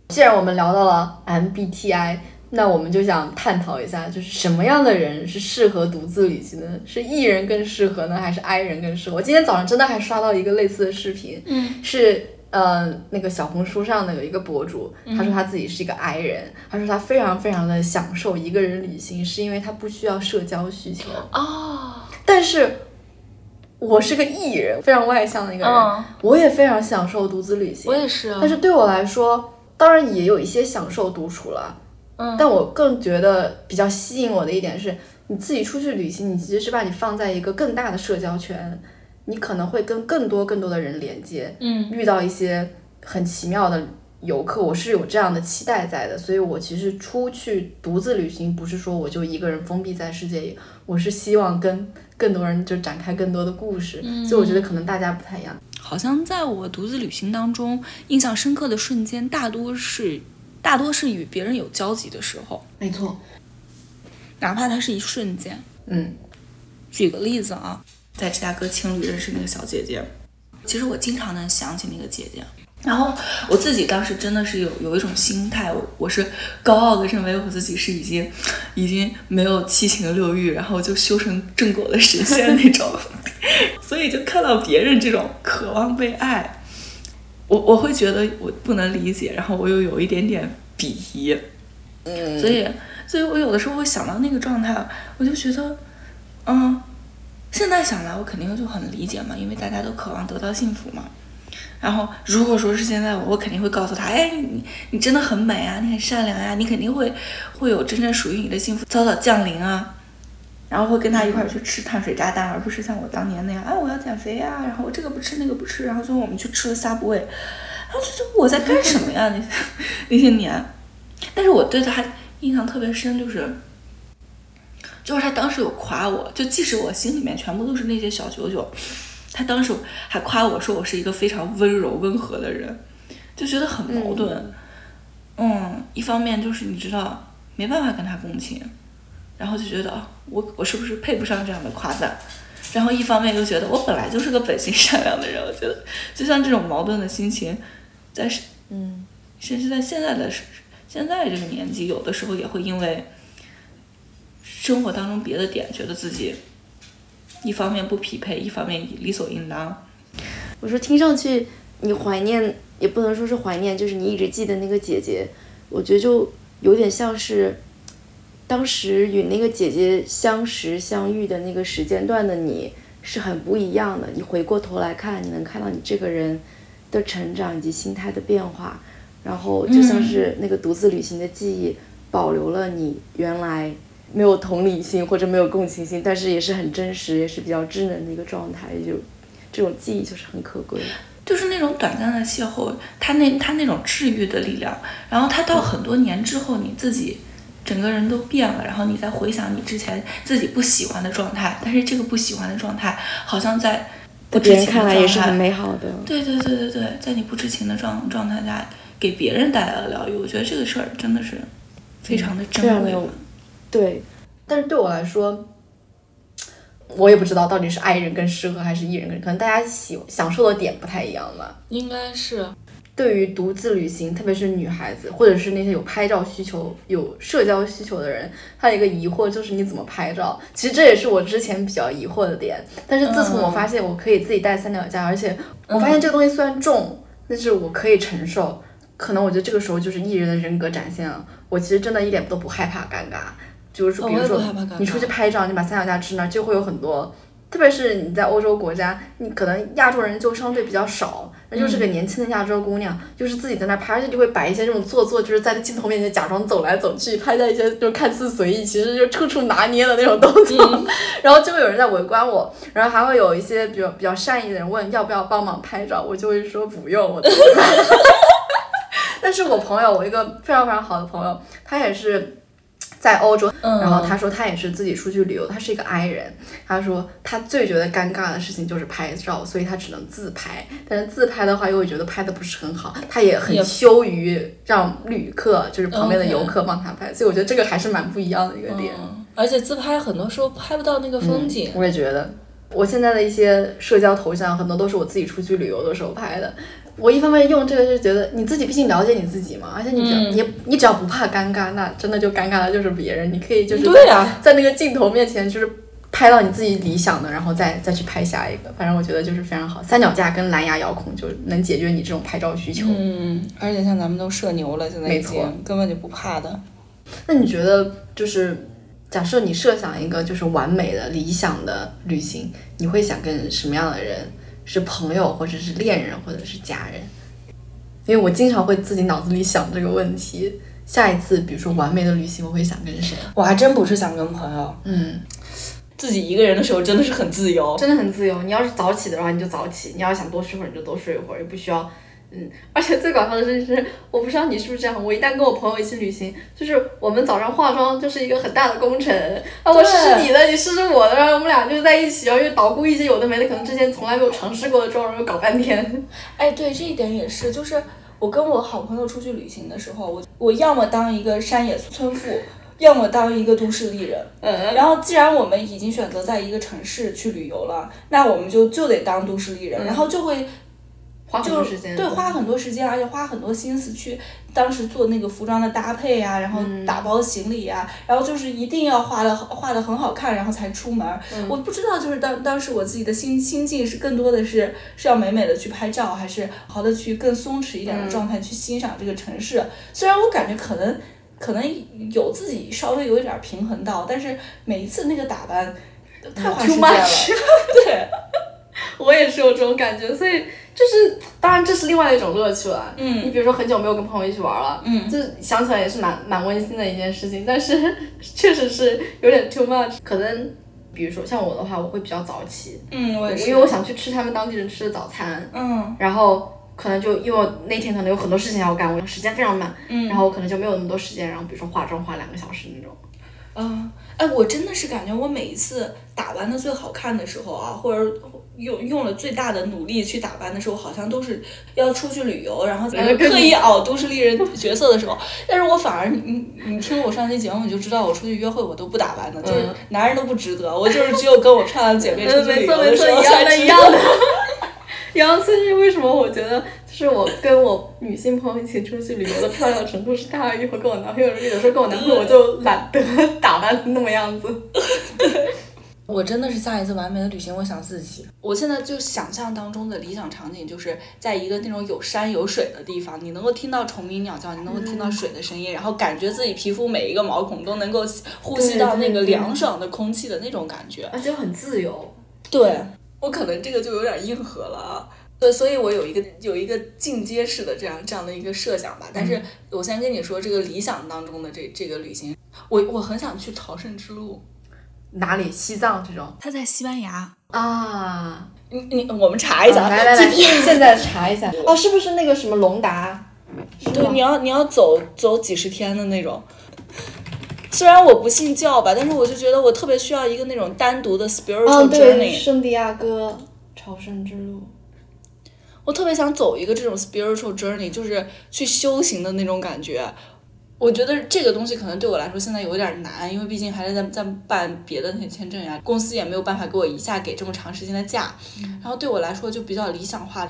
既然我们聊到了 MBTI，那我们就想探讨一下，就是什么样的人是适合独自旅行的？是 E 人更适合呢，还是 I 人更适合？我今天早上真的还刷到一个类似的视频，嗯，是。呃，那个小红书上的有一个博主，他说他自己是一个 I 人，他说他非常非常的享受一个人旅行，是因为他不需要社交需求啊。但是，我是个 E 人，非常外向的一个人，我也非常享受独自旅行。我也是。啊但是对我来说，当然也有一些享受独处了。嗯。但我更觉得比较吸引我的一点是，你自己出去旅行，你其实是把你放在一个更大的社交圈。你可能会跟更多更多的人连接，嗯，遇到一些很奇妙的游客，我是有这样的期待在的，所以我其实出去独自旅行，不是说我就一个人封闭在世界里，我是希望跟更多人就展开更多的故事，所以我觉得可能大家不太一样。好像在我独自旅行当中，印象深刻的瞬间，大多是大多是与别人有交集的时候，没错，哪怕它是一瞬间，嗯，举个例子啊。在芝加哥青旅认识那个小姐姐，其实我经常能想起那个姐姐。然后我自己当时真的是有有一种心态，我是高傲的认为我自己是已经已经没有七情六欲，然后就修成正果的神仙那种。所以就看到别人这种渴望被爱，我我会觉得我不能理解，然后我又有一点点鄙夷。嗯，所以所以我有的时候会想到那个状态，我就觉得，嗯。现在想来，我肯定就很理解嘛，因为大家都渴望得到幸福嘛。然后，如果说是现在我，我肯定会告诉他，哎，你你真的很美啊，你很善良呀，你肯定会会有真正属于你的幸福早早降临啊。然后会跟他一块儿去吃碳水炸弹，而不是像我当年那样，哎，我要减肥呀、然后我这个不吃那个不吃，然后最后我们去吃了 Subway，然后就觉得我在干什么呀？那些那些年，但是我对他印象特别深，就是就是他当时有夸我，就即使我心里面全部都是那些小九九，他当时还夸我说我是一个非常温柔温和的人，就觉得很矛盾。嗯，一方面就是你知道没办法跟他共情，然后就觉得啊我我是不是配不上这样的夸赞？然后一方面又觉得我本来就是个本性善良的人，我觉得就像这种矛盾的心情，在是嗯甚至在现在的现在这个年纪，有的时候也会因为生活当中别的点，觉得自己一方面不匹配，一方面理所应当。我说听上去你怀念也不能说是怀念，就是你一直记得那个姐姐，我觉得就有点像是当时与那个姐姐相识相遇的那个时间段的你是很不一样的。你回过头来看，你能看到你这个人的成长以及心态的变化，然后就像是那个独自旅行的记忆，保留了你原来。没有同理心或者没有共情心，但是也是很真实，也是比较智能的一个状态，就这种记忆就是很可贵。就是那种短暂的邂逅，它那它那种治愈的力量，然后它到很多年之后，你自己整个人都变了，然后你再回想你之前自己不喜欢的状态，但是这个不喜欢的状态好像在不知别人情的状看来也是很态，美好的。对对对对对，在你不知情的状状态下给别人带来了疗愈，我觉得这个事儿真的是非常的珍贵。对，但是对我来说，我也不知道到底是 I 人更适合还是 E 人更，可能大家喜享受的点不太一样吧。应该是对于独自旅行，特别是女孩子，或者是那些有拍照需求、有社交需求的人，他有一个疑惑就是你怎么拍照？其实这也是我之前比较疑惑的点。但是自从我发现我可以自己带三脚架，而且我发现这个东西虽然重，但是我可以承受。可能我觉得这个时候就是艺人的人格展现了。我其实真的一点都不害怕尴尬，就是比如说你出去拍照，你把三脚架支那儿，就会有很多。特别是你在欧洲国家，你可能亚洲人就相对比较少，那就是个年轻的亚洲姑娘，就是自己在那拍，而且就会摆一些这种做作，就是在镜头面前假装走来走去，拍在一些就看似随意，其实就处处拿捏的那种动作，然后就会有人在围观我，然后还会有一些比较比较善意的人问要不要帮忙拍照，我就会说不用，我自己拍。但是我朋友，我一个非常非常好的朋友，他也是在欧洲，嗯然后他说他也是自己出去旅游，他是一个 I 人，他说他最觉得尴尬的事情就是拍照，所以他只能自拍，但是自拍的话又会觉得拍的不是很好，他也很羞于让旅客就是旁边的游客帮他拍，所以我觉得这个还是蛮不一样的一个点。嗯，而且自拍很多时候拍不到那个风景。我也觉得，我现在的一些社交头像很多都是我自己出去旅游的时候拍的。我一方面用这个是觉得你自己毕竟了解你自己嘛，而且你只要、嗯你你只要不怕尴尬，那真的就尴尬的就是别人。你可以就是对啊，在那个镜头面前就是拍到你自己理想的，然后再再去拍下一个。反正我觉得就是非常好，三脚架跟蓝牙遥控就能解决你这种拍照需求。嗯，而且像咱们都社牛了，现在已没错经根本就不怕的。那你觉得就是假设你设想一个就是完美的理想的旅行，你会想跟什么样的人？是朋友，或者是恋人，或者是家人？因为我经常会自己脑子里想这个问题。下一次，比如说完美的旅行，我会想跟谁？我还真不是想跟朋友，嗯，自己一个人的时候真的是很自由。真的很自由。你要是早起的话，你就早起；你要想多睡会儿，你就多睡一会儿，也不需要。嗯，而且最搞笑的事情是，我不知道你是不是这样。我一旦跟我朋友一起旅行，就是我们早上化妆就是一个很大的工程啊，我试试你的，你试试我的，然后我们俩就在一起，然后又捣鼓一些有的没的，可能之前从来没有尝试过的妆，然后搞半天。哎，对，这一点也是，就是我跟我好朋友出去旅行的时候，我我要么当一个山野村妇，要么当一个都市丽人。嗯，然后，既然我们已经选择在一个城市去旅游了，那我们就就得当都市丽人，然后就会花很就多时间。对，花很多时间，而且花很多心思去当时做那个服装的搭配呀、然后打包行李呀、然后就是一定要画的画的很好看，然后才出门儿。我不知道，就是当当时我自己的心心境是更多的是是要美美的去拍照，还是好的去更松弛一点的状态去欣赏这个城市。虽然我感觉可能可能有自己稍微有一点儿平衡到，但是每一次那个打扮太花时间了。对。我也是有这种感觉，所以就是当然这是另外一种乐趣了。嗯你比如说很久没有跟朋友一起玩了，嗯就想起来也是蛮蛮温馨的一件事情，但是 确实是有点 too much。可能比如说像我的话，我会比较早起，嗯，我也是，因为我想去吃他们当地人吃的早餐，嗯然后可能就因为那天可能有很多事情要干，我时间非常满，嗯然后我可能就没有那么多时间，然后比如说化妆化两个小时那种。嗯，哎，我真的是感觉我每一次打扮的最好看的时候啊，或者用用了最大的努力去打扮的时候，好像都是要出去旅游，然后哎跟刻意熬都市丽人角色的时候。但是我反而你你你听我上期节目，你就知道我出去约会我都不打扮的，就是男人都不值得，我就是只有跟我漂亮姐妹出去旅游的时候才值得。然后，这是为什么？我觉得就是我跟我女性朋友一起出去旅游的漂亮程度是大于我跟我男朋友。有时候跟我男朋友我就懒得打扮那么样子。我真的是下一次完美的旅行，我想自己。我现在就想象当中的理想场景，就是在一个那种有山有水的地方，你能够听到虫鸣鸟叫，你能够听到水的声音，然后感觉自己皮肤每一个毛孔都能够呼吸到那个凉爽的空气的那种感觉。而且很自由。对我可能这个就有点硬核了啊。对，所以我有一个有一个进阶式的这样这样的一个设想吧。但是我先跟你说，这个理想当中的这这个旅行，我我很想去朝圣之路。哪里？西藏这种他在西班牙。啊？你你我们查一下，来来来，现在查一下。哦，是不是那个什么隆达？对，你要你要走走几十天的那种。虽然我不信教吧，但是我就觉得我特别需要一个那种单独的哦，spiritual，journey。圣地亚哥朝圣之路。我特别想走一个这种 spiritual journey，就是去修行的那种感觉。我觉得这个东西可能对我来说现在有点难，因为毕竟还是在在办别的那些签证呀，公司也没有办法给我一下给这么长时间的假。然后对我来说就比较理想化，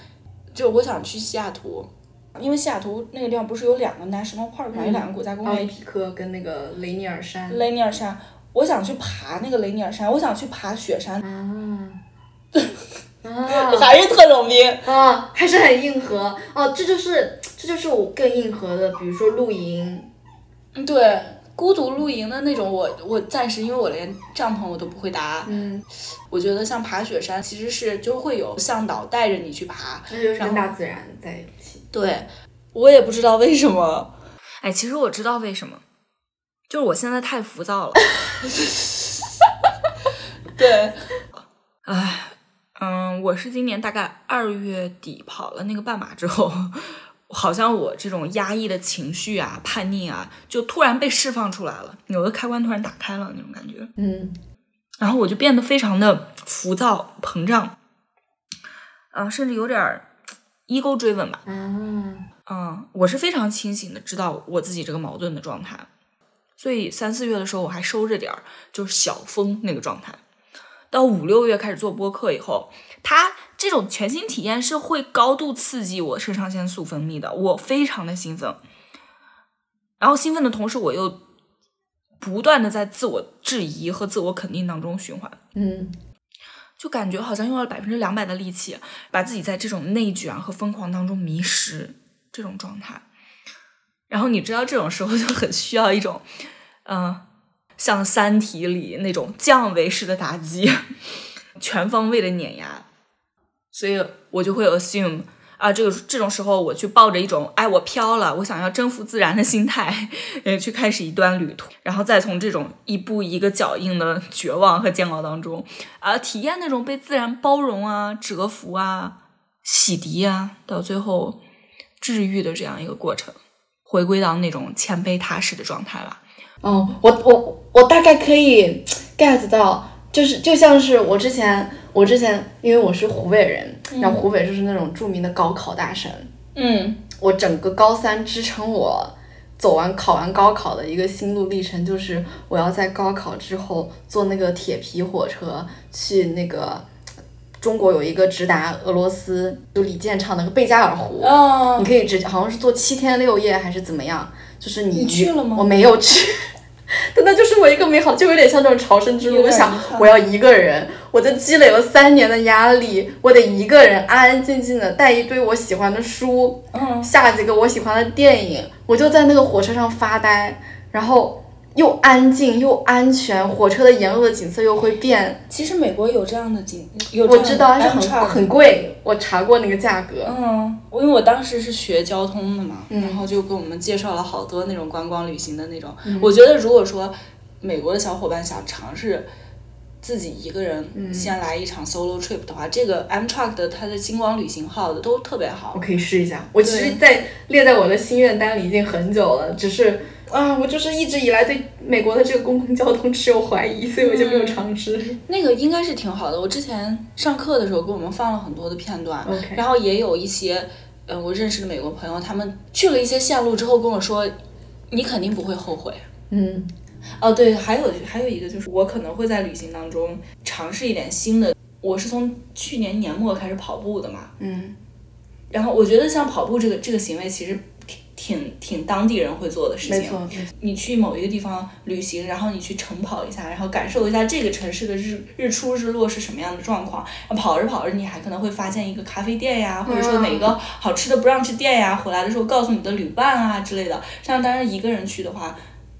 就我想去西雅图，因为西雅图那个地方不是有两个 national park 嘛，有两个国家公园，奥林匹克跟那个雷尼尔山。雷尼尔山，我想去爬那个雷尼尔山，我想去爬雪山，啊 啊还是特种兵。啊，还是很硬核哦，这就是这就是我更硬核的，比如说露营，嗯对，孤独露营的那种我，我暂时因为我连帐篷我都不会搭。嗯，我觉得像爬雪山，其实是就会有向导带着你去爬。那就是跟大自然在一起。对，我也不知道为什么。哎，其实我知道为什么，就是我现在太浮躁了。对，哎，嗯，我是今年大概二月底跑了那个半马之后，好像我这种压抑的情绪啊、叛逆啊，就突然被释放出来了，有的开关突然打开了那种感觉。嗯，然后我就变得非常的浮躁、膨胀，啊、甚至有点儿 ego driven 吧。嗯，嗯，我是非常清醒的知道我自己这个矛盾的状态，所以三四月的时候我还收着点儿，就是小风那个状态。到五六月开始做播客以后，它这种全新体验是会高度刺激我肾上腺素分泌的，我非常的兴奋。然后兴奋的同时，我又不断的在自我质疑和自我肯定当中循环。嗯，就感觉好像用了百分之两百的力气，把自己在这种内卷和疯狂当中迷失这种状态。然后你知道，这种时候就很需要一种，嗯、像《三体》里那种降维式的打击，全方位的碾压。所以我就会 assume 啊，这个这种时候我去抱着一种哎我飘了，我想要征服自然的心态，呃，去开始一段旅途，然后再从这种一步一个脚印的绝望和煎熬当中，啊，体验那种被自然包容啊、折服啊、洗涤啊，到最后治愈的这样一个过程，回归到那种谦卑踏实的状态吧。哦，我我我大概可以 get 到，就是就像是我之前我之前因为我是湖北人，然后湖北就是那种著名的高考大省，嗯。我整个高三支撑我走完考完高考的一个心路历程，就是我要在高考之后坐那个铁皮火车去那个中国有一个直达俄罗斯，就李健唱那个贝加尔湖，啊你可以直好像是坐七天六夜还是怎么样，就是你你去了吗我没有去。但那就是我一个美好，就有点像这种朝圣之路。我想我要一个人，我就积累了三年的压力，我得一个人安安静静的带一堆我喜欢的书，嗯下几个我喜欢的电影，我就在那个火车上发呆，然后又安静又安全，火车的沿路的景色又会变。其实美国有这样的景，我知道，但是很很贵，我查过那个价格。嗯，我因为我当时是学交通的嘛，嗯然后就给我们介绍了好多那种观光旅行的那种。我觉得如果说美国的小伙伴想尝试自己一个人嗯先来一场 solo trip 的话，这个 Amtrak 的它的星光旅行号的都特别好我。可以试一下。我其实对，在列在我的心愿单里已经很久了，只是啊，我就是一直以来对美国的这个公共交通持有怀疑，所以我就没有尝试。那个应该是挺好的。我之前上课的时候给我们放了很多的片段然后也有一些呃我认识的美国朋友，他们去了一些线路之后跟我说，你肯定不会后悔。嗯哦，对，还有还有一个就是，我可能会在旅行当中尝试一点新的。我是从去年年末开始跑步的嘛，嗯，然后我觉得像跑步这个这个行为，其实挺挺挺当地人会做的事情。没错，你去某一个地方旅行，然后你去晨跑一下，然后感受一下这个城市的日日出日落是什么样的状况。跑着跑着，你还可能会发现一个咖啡店呀，或者说哪个好吃的 brunch 店呀，回来的时候告诉你的旅伴啊之类的。像当然一个人去的话，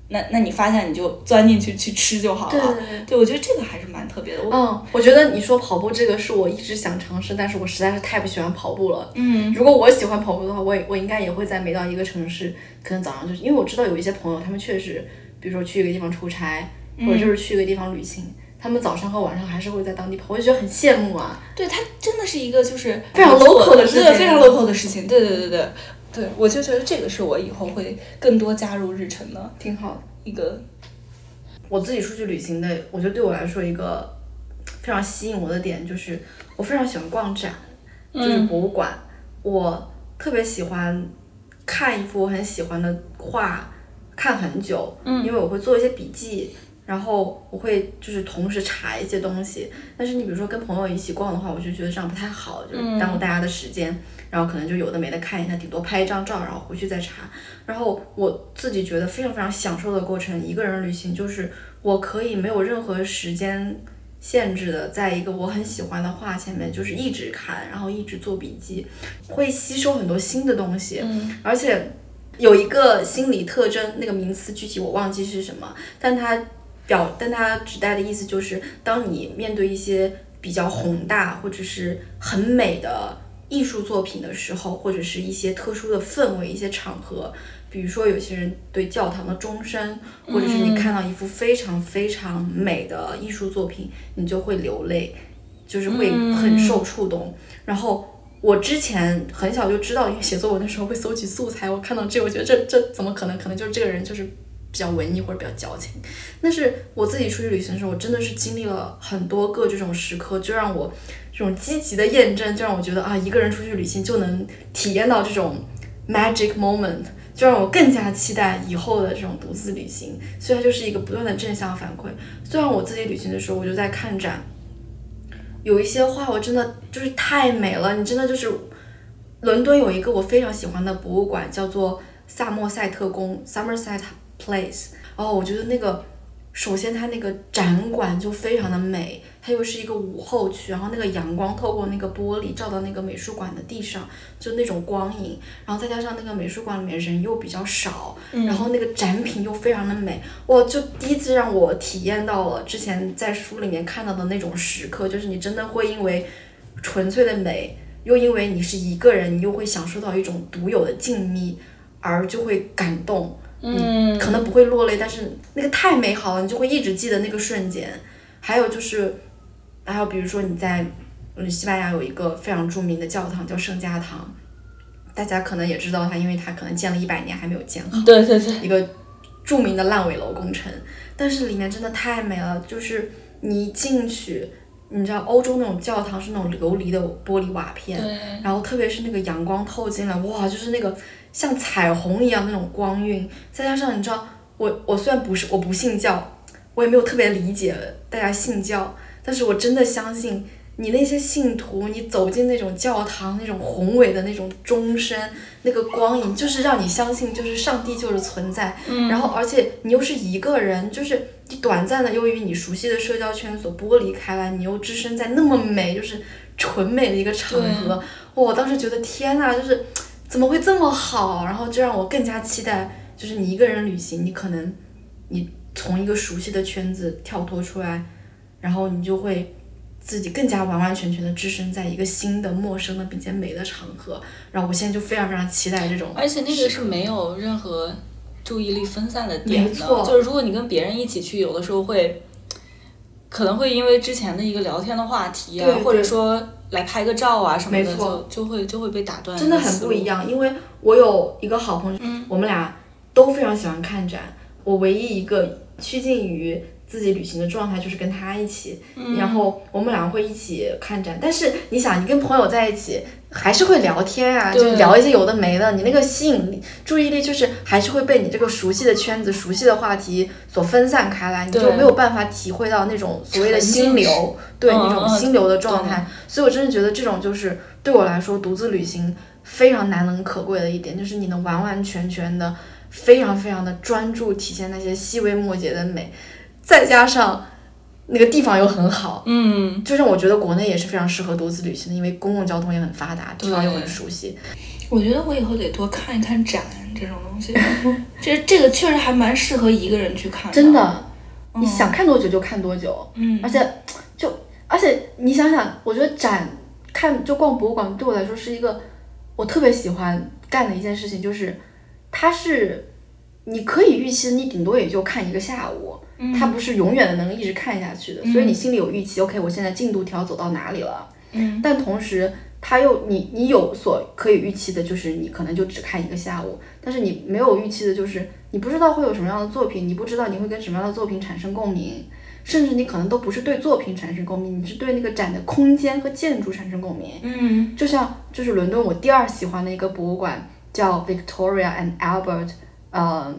那那你发现你就钻进去去吃就好了。对对对对我觉得这个还是蛮特别的。嗯，我觉得你说跑步这个是我一直想尝试，但是我实在是太不喜欢跑步了。嗯如果我喜欢跑步的话，我也我应该也会在每到一个城市，可能早上就是因为我知道有一些朋友，他们确实，比如说去一个地方出差，或者就是去一个地方旅行，他们早上和晚上还是会在当地跑，我就觉得很羡慕啊。对，它真的是一个就是非常 local 的事情对，非常 local 的事情。对对对对对，我就觉得这个是我以后会更多加入日程的挺好的。一个。我自己出去旅行的，我觉得对我来说一个非常吸引我的点就是，我非常喜欢逛展，就是博物馆。我特别喜欢看一幅我很喜欢的画，看很久，因为我会做一些笔记，然后我会就是同时查一些东西。但是你比如说跟朋友一起逛的话，我就觉得这样不太好，就是耽误大家的时间。然后可能就有的没的看一下，顶多拍一张照，然后回去再查。然后我自己觉得非常非常享受的过程，一个人旅行就是我可以没有任何时间限制的，在一个我很喜欢的画前面，就是一直看，然后一直做笔记，会吸收很多新的东西，而且有一个心理特征，那个名词具体我忘记是什么，但它表，但它指代的意思就是，当你面对一些比较宏大或者是很美的艺术作品的时候，或者是一些特殊的氛围、一些场合，比如说有些人对教堂的钟声，或者是你看到一幅非常非常美的艺术作品，你就会流泪，就是会很受触动。然后我之前很小就知道，因为写作文的时候会搜集素材，我看到这，我觉得这这怎么可能？可能就是这个人就是比较文艺或者比较矫情。但是我自己出去旅行的时候，我真的是经历了很多个这种时刻，就让我这种积极的验证，就让我觉得啊，一个人出去旅行就能体验到这种 magic moment，就让我更加期待以后的这种独自旅行。所以它就是一个不断的正向反馈。虽然我自己旅行的时候，我就在看展，有一些画我真的就是太美了，你真的就是。伦敦有一个我非常喜欢的博物馆，叫做萨默塞特宫 （Somerset Place）。哦，我觉得那个，首先它那个展馆就非常的美，它又是一个午后区，然后那个阳光透过那个玻璃照到那个美术馆的地上，就那种光影，然后再加上那个美术馆里面人又比较少，然后那个展品又非常的美，哇，就第一次让我体验到了之前在书里面看到的那种时刻，就是你真的会因为纯粹的美。又因为你是一个人，你又会享受到一种独有的静谧，而就会感动。嗯，可能不会落泪，但是那个太美好了，你就会一直记得那个瞬间。还有就是，还有比如说你在嗯西班牙有一个非常著名的教堂叫圣家堂，大家可能也知道它，因为它可能建了一百年还没有建好。对对对，一个著名的烂尾楼工程，但是里面真的太美了，就是你一进去，你知道欧洲那种教堂是那种琉璃的玻璃瓦片，然后特别是那个阳光透进来，哇，就是那个像彩虹一样那种光晕，再加上你知道，我我虽然不是我不信教，我也没有特别理解大家信教，但是我真的相信。你那些信徒，你走进那种教堂，那种宏伟的那种钟声，那个光影，就是让你相信，就是上帝就是存在。嗯然后，而且你又是一个人，就是你短暂的由于你熟悉的社交圈所剥离开来，你又置身在那么美，就是纯美的一个场合。哇我当时觉得天呐，就是怎么会这么好？然后就让我更加期待，就是你一个人旅行，你可能你从一个熟悉的圈子跳脱出来，然后你就会自己更加完完全全的置身在一个新的、陌生的并且美的场合。然后我现在就非常非常期待这种，而且那个是没有任何注意力分散的点的，没错就是如果你跟别人一起去，有的时候会。可能会因为之前的一个聊天的话题啊，对对或者说来拍个照啊什么的，没错就就会就会被打断。真的很不一。样。因为我有一个好朋友，我们俩都非常喜欢看展。我唯一一个趋近于自己旅行的状态就是跟他一起，然后我们俩会一起看展。但是你想，你跟朋友在一起。还是会聊天啊，就聊一些有的没的，你那个吸引力、注意力就是还是会被你这个熟悉的圈子、熟悉的话题所分散开来，你就没有办法体会到那种所谓的心流，对嗯那种嗯心流的状态。所以我真的觉得这种就是对我来说独自旅行非常难能可贵的一点，就是你能完完全全的、非常非常的专注体现那些细微末节的美，再加上那个地方又很好，嗯，就让我觉得国内也是非常适合独自旅行的，因为公共交通也很发达，地方又很熟悉。我觉得我以后得多看一看展这种东西，这这个确实还蛮适合一个人去看真的，你想看多久就看多久，嗯。而且就而且你想想，我觉得展看就逛博物馆对我来说是一个我特别喜欢干的一件事情，就是它是你可以预期，你顶多也就看一个下午，它不是永远的能一直看下去的，所以你心里有预期，OK，我现在进度条走到哪里了，嗯，但同时。它又你你有所可以预期的，就是你可能就只看一个下午，但是你没有预期的，就是你不知道会有什么样的作品，你不知道你会跟什么样的作品产生共鸣，甚至你可能都不是对作品产生共鸣，你是对那个展的空间和建筑产生共鸣。嗯就像就是伦敦我第二喜欢的一个博物馆叫 Victoria and Albert，呃，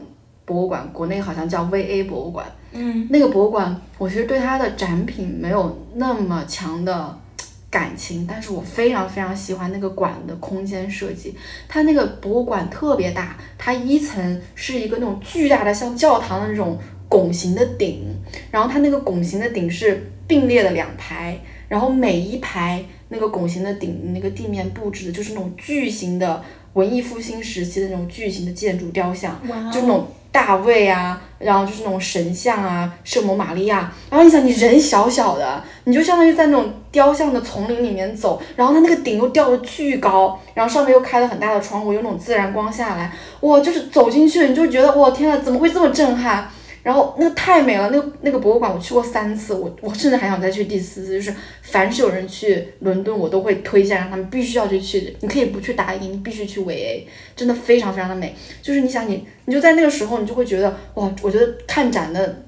博物馆，国内好像叫 VA 博物馆。嗯那个博物馆，我其实对它的展品没有那么强的 感情，但是我非常非常喜欢那个馆的空间设计。它那个博物馆特别大，它一层是一个那种巨大的像教堂的那种拱形的顶，然后它那个拱形的顶是并列的两排，然后每一排那个拱形的顶那个地面布置的就是那种巨型的文艺复兴时期的那种巨型的建筑雕像，哇就那种大卫啊，然后就是那种神像啊，圣母玛利亚。然后你想，你人小小的，你就相当于在那种雕像的丛林里面走，然后它那个顶又吊的巨高，然后上面又开了很大的窗户，有那种自然光下来，哇，就是走进去你就觉得哇天呐，怎么会这么震撼？然后那个太美了，那个那个博物馆我去过三次，我我甚至还想再去第四次。就是凡是有人去伦敦，我都会推荐让他们必须要去去。你可以不去打印，你必须去维 A，真的非常非常的美。就是你想你你就在那个时候，你就会觉得哇，我觉得看展的，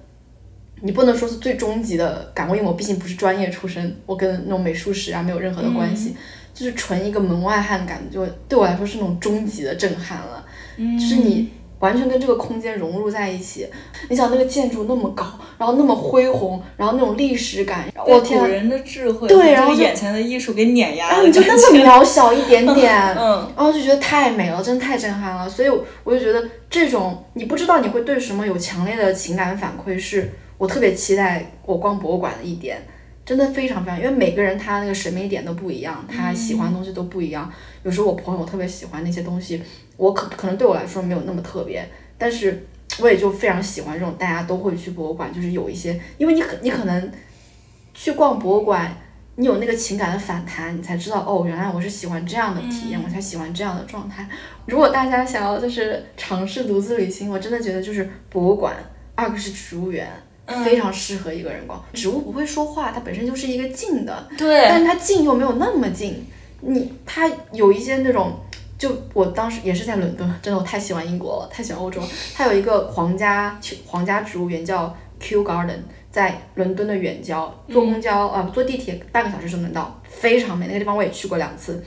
你不能说是最终极的感悟，因为我毕竟不是专业出身，我跟那种美术史啊没有任何的关系，就是纯一个门外汉感，就对我来说是那种终极的震撼了。就是你完全跟这个空间融入在一起。你想那个建筑那么高，然后那么恢宏，然后那种历史感，我被天啊，古人的智慧，对然后眼前的艺术给碾压了，然后你就那么渺小一点点，嗯，然后就觉得太美了，真的太震撼了。所以我就觉得这种你不知道你会对什么有强烈的情感反馈，是我特别期待我逛博物馆的一点。真的非常非常，因为每个人他那个审美点都不一样，他喜欢的东西都不一样。有时候我朋友特别喜欢那些东西，我可可能对我来说没有那么特别，但是我也就非常喜欢这种大家都会去博物馆，就是有一些，因为你可你可能去逛博物馆，你有那个情感的反弹，你才知道哦，原来我是喜欢这样的体验，我才喜欢这样的状态。如果大家想要就是尝试独自旅行，我真的觉得就是博物馆，二个是植物园。非常适合一个人逛，植物不会说话，它本身就是一个静的，对，但是它静又没有那么静。你它有一些那种，就我当时也是在伦敦，真的我太喜欢英国了，太喜欢欧洲了。它有一个皇家皇家植物园叫 Kew Garden，在伦敦的远郊，坐公交啊、呃坐地铁半个小时就能到，非常美。那个地方我也去过两次，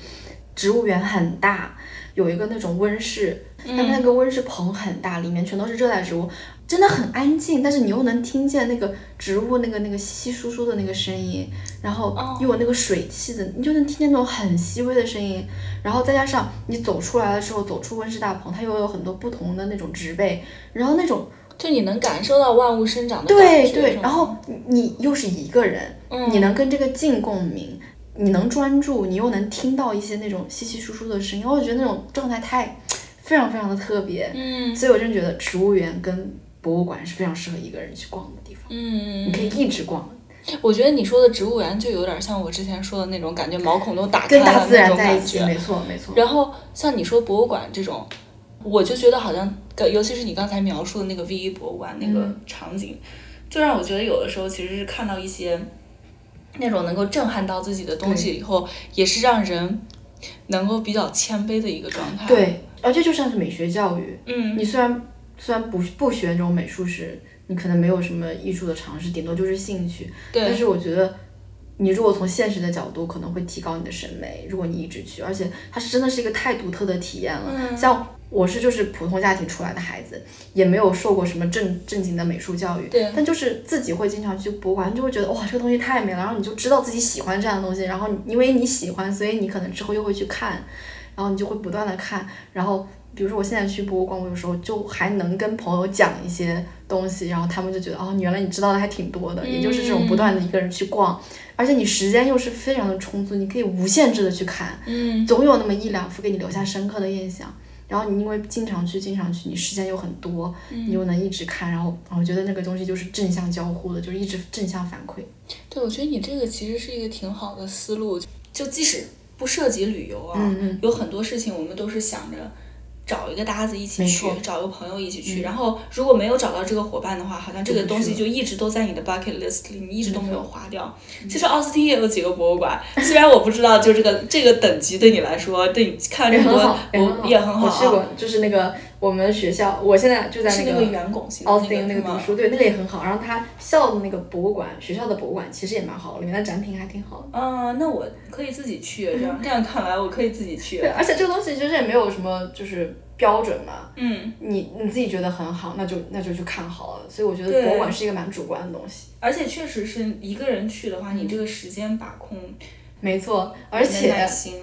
植物园很大，有一个那种温室，但它那个温室棚很大，里面全都是热带植物。真的很安静，但是你又能听见那个植物那个那个稀稀疏疏的那个声音，然后又有那个水汽的，你就能听见那种很细微的声音，然后再加上你走出来的时候，走出温室大棚，它又有很多不同的那种植被，然后那种就你能感受到万物生长的对对，然后你你又是一个人，你能跟这个静共鸣，你能专注，你又能听到一些那种稀稀疏疏的声音，我觉得那种状态太非常非常的特别，嗯，所以我真觉得植物园跟博物馆是非常适合一个人去逛的地方，嗯你可以一直逛，我觉得你说的植物园就有点像我之前说的那种感觉，毛孔都打开了跟大自那然在一起，种感觉。没错没错。然后像你说博物馆这种，我就觉得好像，尤其是你刚才描述的那个 V 一博物馆那个嗯场景，就让我觉得有的时候其实是看到一些那种能够震撼到自己的东西以后，也是让人能够比较谦卑的一个状态。，对，而且就像是美学教育，嗯，你虽然虽然不不学那种美术史，你可能没有什么艺术的尝试，顶多就是兴趣。但，是我觉得，你如果从现实的角度，可能会提高你的审美。如果你一直去，而且它是真的是一个太独特的体验了。嗯像我是就是普通家庭出来的孩子，也没有受过什么正正经的美术教育，对但就是自己会经常去博物馆，就会觉得哇这个东西太美了，然后你就知道自己喜欢这样的东西，然后因为你喜欢，所以你可能之后又会去看，然后你就会不断的看，然后。比如说我现在去博物馆，我有时候就还能跟朋友讲一些东西，然后他们就觉得哦，原来你知道的还挺多的，也就是这种不断的一个人去逛，而且你时间又是非常的充足，你可以无限制的去看，嗯，总有那么一两幅给你留下深刻的印象。然后你因为经常去，经常去，你时间又很多，你又能一直看，然后我觉得那个东西就是正向交互的，就是一直正向反馈。对，我觉得你这个其实是一个挺好的思路，就即使不涉及旅游啊，嗯嗯有很多事情我们都是想着。找一个搭子一起去找一个朋友一起去。然后如果没有找到这个伙伴的话，好像这个东西就一直都在你的 bucket list 里，你一直都没有划掉。其实奥斯汀也有几个博物馆，虽然我不知道就这个这个等级对你来说，对你看了这么多也很好，也很好啊。我去过，就是那个我们学校，我现在就在那个圆拱形的奥斯汀那个读书，对，那个也很好。然后他校的那个博物馆，学校的博物馆其实也蛮好，里面的展品还挺好的。啊，那我可以自己去，这样这样看来我可以自己去对，。而且这个东西其实也没有什么就是标准嘛，嗯，你你自己觉得很好，那就那就去看好了。所以我觉得博物馆是一个蛮主观的东西。而且确实是一个人去的话，你这个时间把控，没错，而且，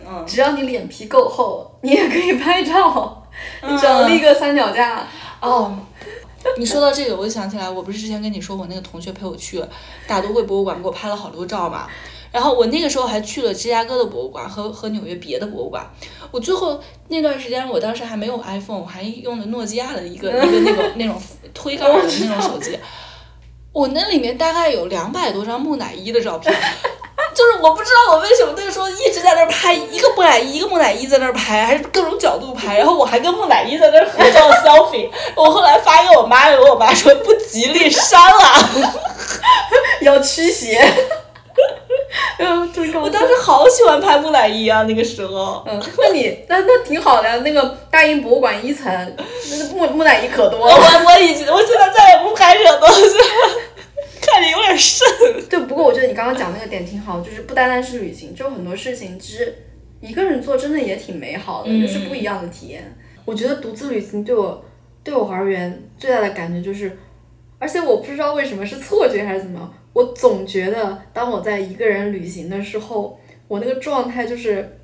嗯，只要你脸皮够厚，你也可以拍照，嗯只要立个三脚架。哦，你说到这个，我就想起来，我不是之前跟你说，我那个同学陪我去大都会博物馆，给我拍了好多照嘛。然后我那个时候还去了芝加哥的博物馆和和纽约别的博物馆。我最后那段时间，我当时还没有 iPhone，我还用的诺基亚的一个一个那种那种推盖儿的那种手机。我那里面大概有两百多张木乃伊的照片，就是我不知道我为什么那个时候一直在那儿拍一个木乃伊，一个木乃伊在那儿拍，还是各种角度拍，然后我还跟木乃伊在那儿合照 selfie。我后来发给我妈，我妈说不吉利，删了。要驱邪。嗯，真搞笑我当时好喜欢拍木乃伊啊，那个时候。嗯，那你那那挺好的呀。那个大英博物馆一层，那个木木乃伊可多我了。我已经，我现在再也不拍这种东西了，看着有点瘆。对，不过我觉得你刚刚讲那个点挺好，就是不单单是旅行，就很多事情其实一个人做真的也挺美好的，嗯就是不一样的体验。我觉得独自旅行对我对我而言最大的感觉就是，而且我不知道为什么是错觉还是怎么样，我总觉得当我在一个人旅行的时候，我那个状态就是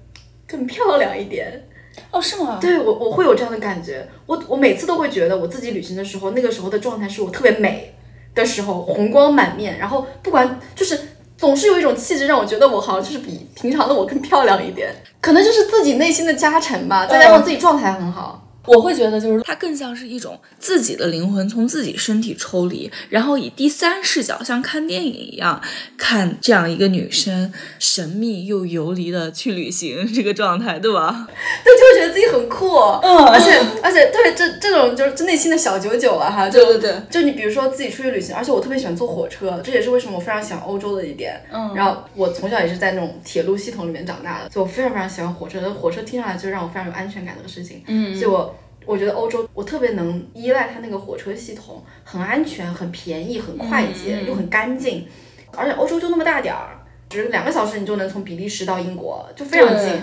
更漂亮一点。哦，是吗？对我我会有这样的感觉，我我每次都会觉得我自己旅行的时候，那个时候的状态是我特别美的时候，红光满面，然后不管就是总是有一种气质让我觉得我好像就是比平常的我更漂亮一点，可能就是自己内心的加成吧，再加上自己状态很好。我会觉得就是它更像是一种自己的灵魂从自己身体抽离，然后以第三视角像看电影一样看这样一个女生神秘又游离的去旅行这个状态，对吧？对，就会觉得自己很酷，嗯而且而且对这这种就是内心的小九九啊哈，对对对就你比如说自己出去旅行，而且我特别喜欢坐火车，这也是为什么我非常喜欢欧洲的一点。嗯然后我从小也是在那种铁路系统里面长大的，所以我非常非常喜欢火车。火车听上来就让我非常有安全感的事情。嗯所以我我觉得欧洲我特别能依赖它那个火车系统，很安全、很便宜、很快捷，嗯又很干净，而且欧洲就那么大点儿。只是两个小时，你就能从比利时到英国，就非常近。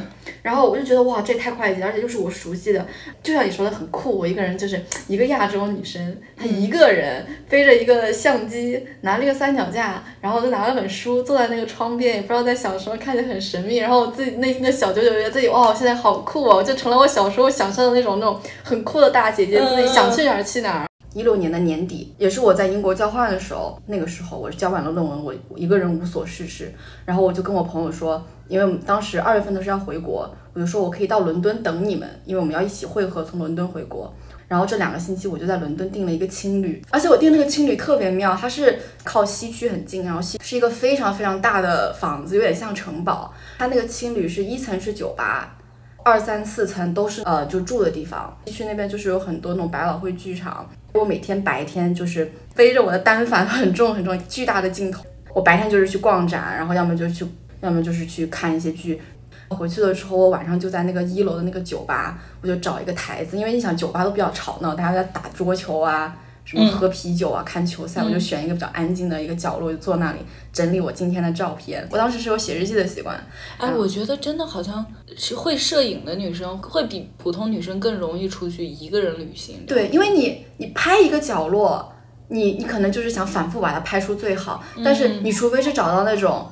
然后我就觉得哇，这太快捷，而且又是我熟悉的，就像你说的很酷。我一个人就是一个亚洲女生，她一个人背着一个相机，拿了一个三脚架，然后就拿了本书，坐在那个窗边，也不知道在想什么，看起来很神秘。然后我自己内心的小九九觉得自己哇，现在好酷哦，就成了我小时候想象的那种那种很酷的大姐姐，自己想去哪儿去哪儿。一六年的年底，也是我在英国交换的时候，那个时候我交完了论文，我一个人无所事事，然后我就跟我朋友说，因为当时二月份都是要回国，我就说我可以到伦敦等你们，因为我们要一起会合从伦敦回国。然后这两个星期我就在伦敦订了一个青旅，而且我订那个青旅特别妙，它是靠西区很近，然后西是一个非常非常大的房子，有点像城堡。它那个青旅是一层是酒吧，二三四层都是呃就住的地方。西区那边就是有很多那种百老汇剧场。我每天白天就是背着我的单反，很重很重巨大的镜头，我白天就是去逛展，然后要么就去，要么就是去看一些剧。回去的时候，我晚上就在那个一楼的那个酒吧，我就找一个台子，因为你想酒吧都比较吵闹，大家都在打桌球啊，什么喝啤酒啊，看球赛，我就选一个比较安静的一个角落，就坐那里整理我今天的照片。我当时是有写日记的习惯。哎，我觉得真的好像是会摄影的女生会比普通女生更容易出去一个人旅行。对，因为你你拍一个角落，你你可能就是想反复把它拍出最好，但是你除非是找到那种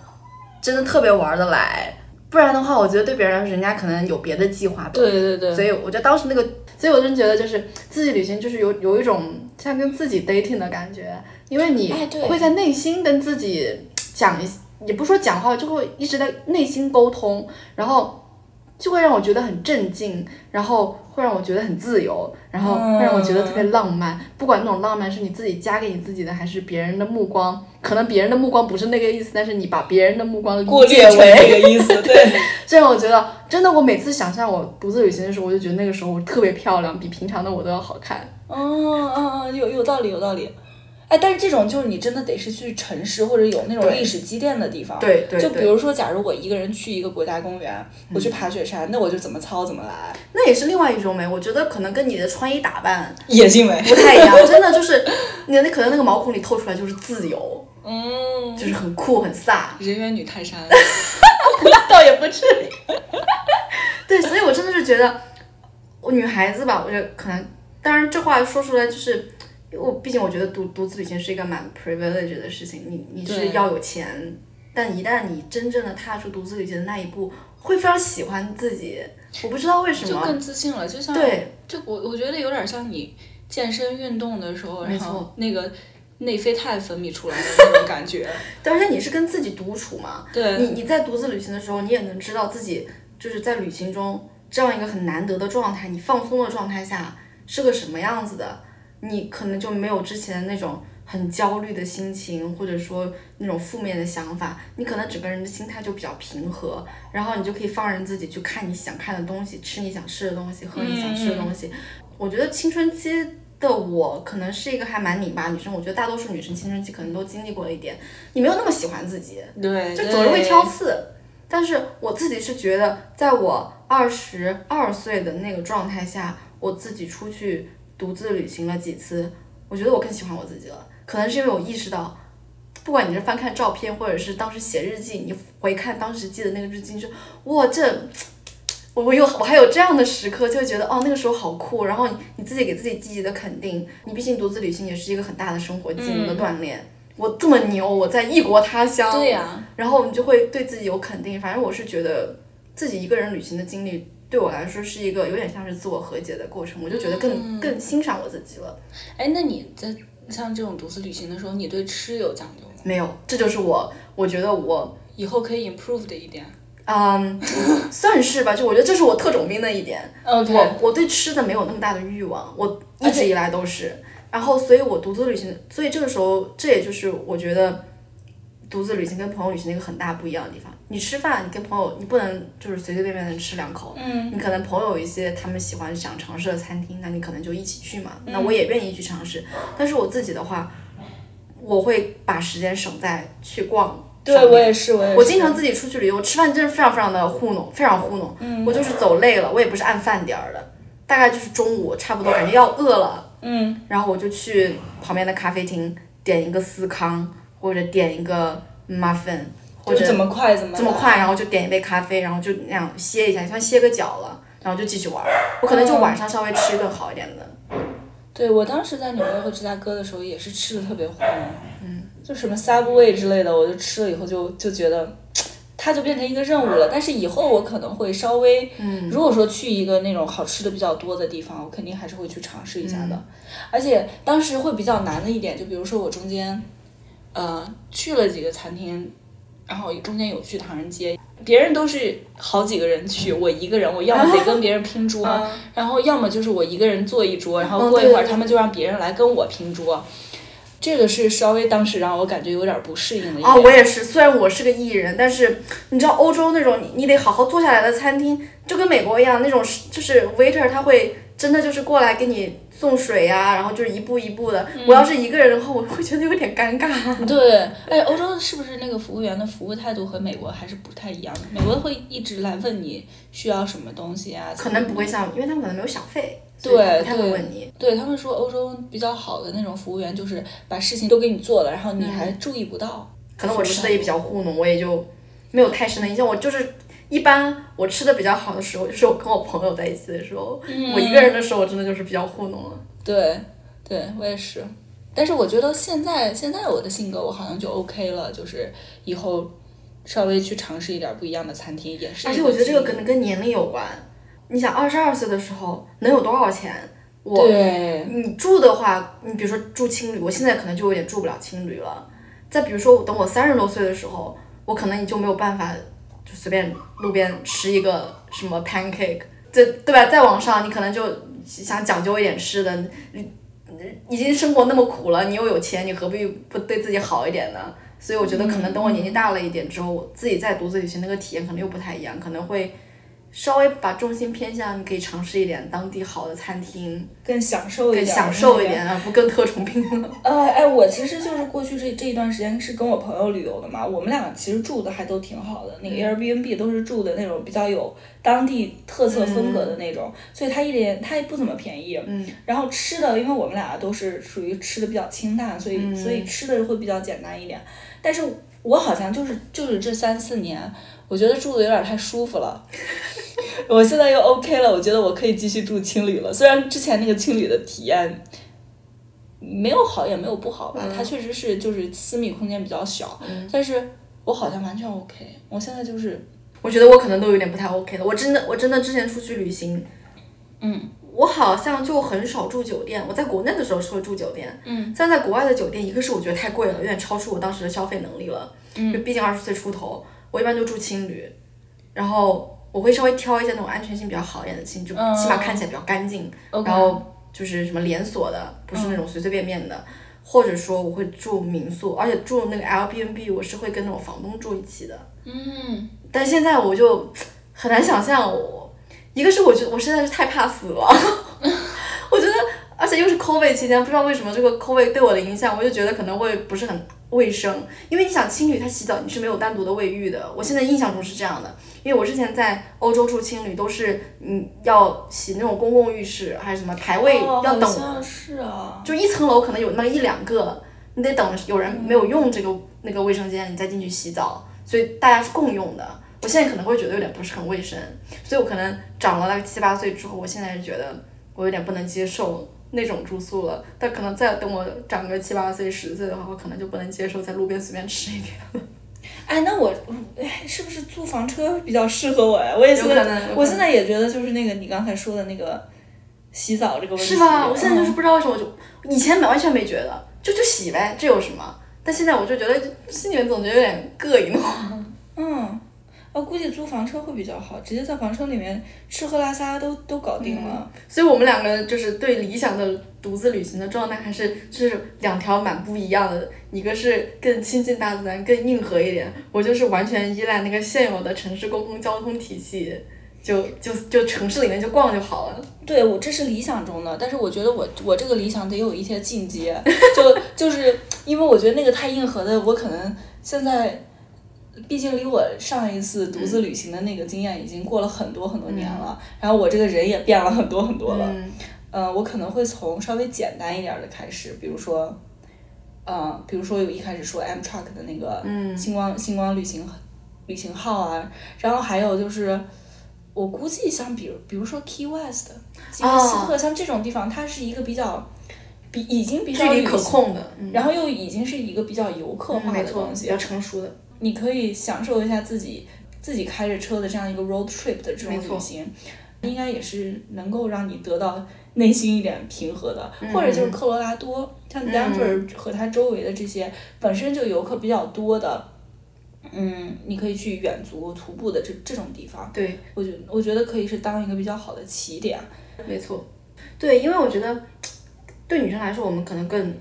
真的特别玩得来。不然的话，我觉得对别人来说，人家可能有别的计划。对对对。所以我觉得当时那个，所以我真觉得就是自己旅行，就是有有一种像跟自己 dating 的感觉，因为你会在内心跟自己讲一，也不说讲话，就会一直在内心沟通，然后。就会让我觉得很镇静，然后会让我觉得很自由，然后会让我觉得特别浪漫。不管那种浪漫是你自己加给你自己的，还是别人的目光，可能别人的目光不是那个意思，但是你把别人的目光理解为那个意思。对，这样我觉得真的，我每次想象我独自旅行的时候，我就觉得那个时候我特别漂亮，比平常的我都要好看。哦哦哦，有有道理，有道理。哎，但是这种就是你真的得是去城市或者有那种历史积淀的地方。对对。就比如说，假如我一个人去一个国家公园，我去爬雪山，那我就怎么操怎么来。那也是另外一种美，我觉得可能跟你的穿衣打扮野性美不太一样。真的就是你的那可能那个毛孔里透出来就是自由，嗯，就是很酷很飒。人猿女泰山，倒也不至于。对，所以我真的是觉得，我女孩子吧，我觉得可能，当然这话说出来就是。我毕竟我觉得独独自旅行是一个蛮 privilege 的事情，你你是要有钱，但一旦你真正的踏出独自旅行的那一步，会非常喜欢自己。我不知道为什么，就更自信了，就像对，就我我觉得有点像你健身运动的时候，然后那个内啡肽分泌出来的那种感觉。但是你是跟自己独处嘛？对，你你在独自旅行的时候，你也能知道自己就是在旅行中这样一个很难得的状态，你放松的状态下是个什么样子的。你可能就没有之前那种很焦虑的心情，或者说那种负面的想法，你可能整个人的心态就比较平和，然后你就可以放任自己去看你想看的东西，吃你想吃的东西，喝你想吃的东西。我觉得青春期的我可能是一个还蛮拧巴女生，我觉得大多数女生青春期可能都经历过一点，你没有那么喜欢自己，对，就总是会挑刺。但是我自己是觉得，在我二十二岁的那个状态下，我自己出去。独自旅行了几次，我觉得我更喜欢我自己了。可能是因为我意识到，不管你是翻看照片，或者是当时写日记，你回看当时记的那个日记，就哇，这我我有我还有这样的时刻，就觉得哦，那个时候好酷。然后你你自己给自己积极的肯定，你毕竟独自旅行也是一个很大的生活技能的锻炼。我这么牛，我在异国他乡，对呀，然后你就会对自己有肯定。反正我是觉得自己一个人旅行的经历。对我来说是一个有点像是自我和解的过程，我就觉得更更欣赏我自己了。哎，那你在像这种独自旅行的时候，你对吃有讲究吗？没有，这就是我，我觉得我以后可以 improve 的一点。嗯，算是吧，就我觉得这是我特种兵的一点。OK，我我对吃的没有那么大的欲望，我一直以来都是。然后，所以我独自旅行，所以这个时候，这也就是我觉得。独自旅行跟朋友旅行的一个很大不一样的地方，你吃饭，你跟朋友，你不能就是随随便便的吃两口，嗯，你可能朋友有一些他们喜欢想尝试的餐厅，那你可能就一起去嘛，那我也愿意去尝试，但是我自己的话，我会把时间省在去逛，对我也是，我也。是，我经常自己出去旅游，吃饭真是非常非常的糊弄，非常糊弄，嗯，我就是走累了，我也不是按饭点儿的，大概就是中午差不多感觉要饿了，嗯，然后我就去旁边的咖啡厅点一个司康。或者点一个 muffin，或者怎么快怎么这么快，然后就点一杯咖啡，然后就那样歇一下，像歇个脚了，然后就继续玩。我可能就晚上稍微吃一顿好一点的。对我当时在纽约和芝加哥的时候也是吃的特别慌，嗯，就什么 Subway 之类的，我就吃了以后就就觉得，它就变成一个任务了。但是以后我可能会稍微，嗯，如果说去一个那种好吃的比较多的地方，我肯定还是会去尝试一下的。而且当时会比较难的一点，就比如说我中间。呃，去了几个餐厅，然后中间有去唐人街，别人都是好几个人去，我一个人，我要么得跟别人拼桌，嗯。然后要么就是我一个人坐一桌，然后嗯过一会儿他们就让别人来跟我拼桌。这个是稍微当时让我感觉有点不适应的。啊，我也是。虽然我是个艺人，但是你知道欧洲那种你你得好好坐下来的餐厅，就跟美国一样，那种是就是 waiter 他会真的就是过来给你送水呀、然后就是一步一步的。我要是一个人的话，我会觉得有点尴尬。对，哎，欧洲是不是那个服务员的服务态度和美国还是不太一样的？美国会一直来问你需要什么东西啊？可能不会像，因为他们可能没有小费，所对他会问你。对他们说，欧洲比较好的那种服务员就是把事情都给你做了，然后你还注意不到。嗯可能我吃的也比较糊弄，我也就没有太深的印象。我就是一般我吃的比较好的时候，就是我跟我朋友在一起的时候，我一个人的时候，我真的就是比较糊弄了。对，对我也是。但是我觉得现在现在我的性格我好像就 OK 了，就是以后稍微去尝试一点不一样的餐厅也是。而且我觉得这个可能跟年龄有关。你想，二十二岁的时候能有多少钱？我对你住的话，你比如说住青旅，我现在可能就有点住不了青旅了。再比如说，等我三十多岁的时候，我可能你就没有办法，就随便路边吃一个什么 pancake，这对吧？再往上，你可能就想讲究一点吃的，你已经生活那么苦了，你又有钱，你何必不对自己好一点呢？所以我觉得可能等我年纪大了一点之后，我自己再独自旅行那个体验可能又不太一样，可能会稍微把重心偏向，你可以尝试一点当地好的餐厅，更享受一点，更享受一点，啊不更特种兵了。呃，哎，我其实就是过去这这一段时间是跟我朋友旅游的嘛，我们俩其实住的还都挺好的，那个 Airbnb 都是住的那种比较有当地特色风格的那种，所以它一点它也不怎么便宜。嗯。然后吃的，因为我们俩都是属于吃的比较清淡，所以、所以吃的会比较简单一点。但是我好像就是就是这三四年，我觉得住的有点太舒服了。我现在又 OK 了，我觉得我可以继续住青旅了。虽然之前那个青旅的体验没有好也没有不好吧，它确实是就是私密空间比较小，但是我好像完全 OK。我现在就是我觉得我可能都有点不太 OK 了。我真的，我真的之前出去旅行，嗯，我好像就很少住酒店。我在国内的时候是会住酒店，嗯，但在国外的酒店，一个是我觉得太贵了，有点超出我当时的消费能力了，嗯，就毕竟二十岁出头，我一般就住青旅，然后我会稍微挑一些那种安全性比较好一点的青旅，就起码看起来比较干净然后就是什么连锁的，不是那种随随便便的。或者说我会住民宿，而且住那个 Airbnb 我是会跟那种房东住一起的。嗯，但现在我就很难想象我，一个是我觉得我实在是太怕死了，我觉得，而且又是 COVID 期间，不知道为什么这个 COVID 对我的影响，我就觉得可能会不是很卫生，因为你想青旅它洗澡你是没有单独的卫浴的，我现在印象中是这样的，因为我之前在欧洲住青旅都是嗯要洗那种公共浴室还是什么排位哦要等就一层楼可能有那么一两个，你得等有人没有用这个那个卫生间，你再进去洗澡，所以大家是共用的。我现在可能会觉得有点不是很卫生，所以我可能长了大概七八岁之后，我现在是觉得我有点不能接受那种住宿了。但可能再等我长个七八岁、十岁的话，我可能就不能接受在路边随便吃一点了。哎，那我哎，是不是租房车比较适合我呀？我也现在有可能有可能我现在也觉得就是那个你刚才说的那个洗澡这个问题，是吧？我现在就是嗯不知道为什么，我就以前完全没觉得，就就洗呗，这有什么？但现在我就觉得心里面总觉得有点膈应。嗯，我估计租房车会比较好，直接在房车里面吃喝拉撒都都搞定了。所以我们两个就是对理想的独自旅行的状态，还是就是两条蛮不一样的。一个是更亲近大自然，更硬核一点；我就是完全依赖那个现有的城市公共交通体系，就就就城市里面就逛就好了。对我这是理想中的，但是我觉得我我这个理想得有一些进阶，就就是因为我觉得那个太硬核的，我可能现在，毕竟离我上一次独自旅行的那个经验已经过了很多很多年了，然后我这个人也变了很多很多了，嗯。嗯、我可能会从稍微简单一点儿的开始，比如说，呃、比如说有一开始说 Amtrak 的那个嗯。星光星光旅行旅行号啊，然后还有就是，我估计像比如比如说 Key West、吉尔斯特、像这种地方，它是一个比较比已经比距离可控的，嗯，然后又已经是一个比较游客化，的东西，比较成熟的。你可以享受一下自己自己开着车的这样一个 road trip 的这种旅行，应该也是能够让你得到内心一点平和的。或者就是科罗拉多，像 Denver 和它周围的这些本身就游客比较多的，嗯，你可以去远足徒步的这这种地方，对，我觉我觉得可以是当一个比较好的起点。没错，对，因为我觉得对女生来说，我们可能更，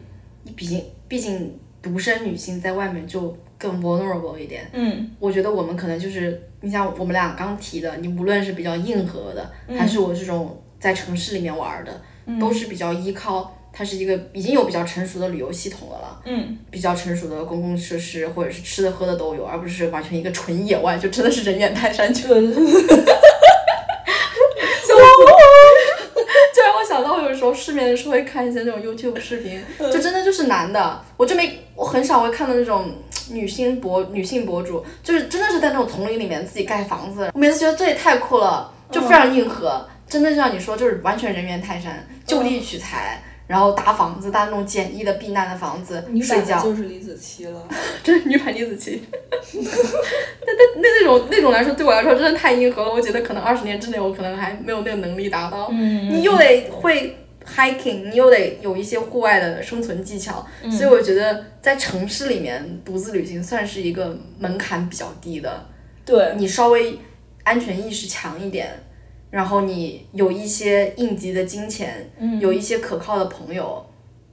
毕竟毕竟独生女性在外面就更 vulnerable 一点。嗯。我觉得我们可能就是，你像我们俩刚提的，你无论是比较硬核的，还是我这种在城市里面玩儿的，都是比较依靠它是一个已经有比较成熟的旅游系统的了，嗯，比较成熟的公共设施或者是吃的喝的都有，而不是完全一个纯野外，就真的是人远泰山去。对对对，就让我想到，我有时候失眠的时候会看一些那种 YouTube 视频，就真的就是男的，我就没我很少会看到那种女性博女性博主，就是真的是在那种丛林里面自己盖房子，我每次觉得这也太酷了，就非常硬核，真的就像你说，就是完全人猿泰山，就地取材。然后搭房子，搭那种简易的避难的房子女睡觉，就是李子柒了。这是女版李子柒。那那那那种那种来说，对我来说真的太硬核了。我觉得可能二十年之内，我可能还没有那个能力达到。嗯你又得会 hiking，你又得有一些户外的生存技巧，嗯所以我觉得在城市里面独自旅行算是一个门槛比较低的，对，你稍微安全意识强一点，然后你有一些应急的金钱，嗯有一些可靠的朋友。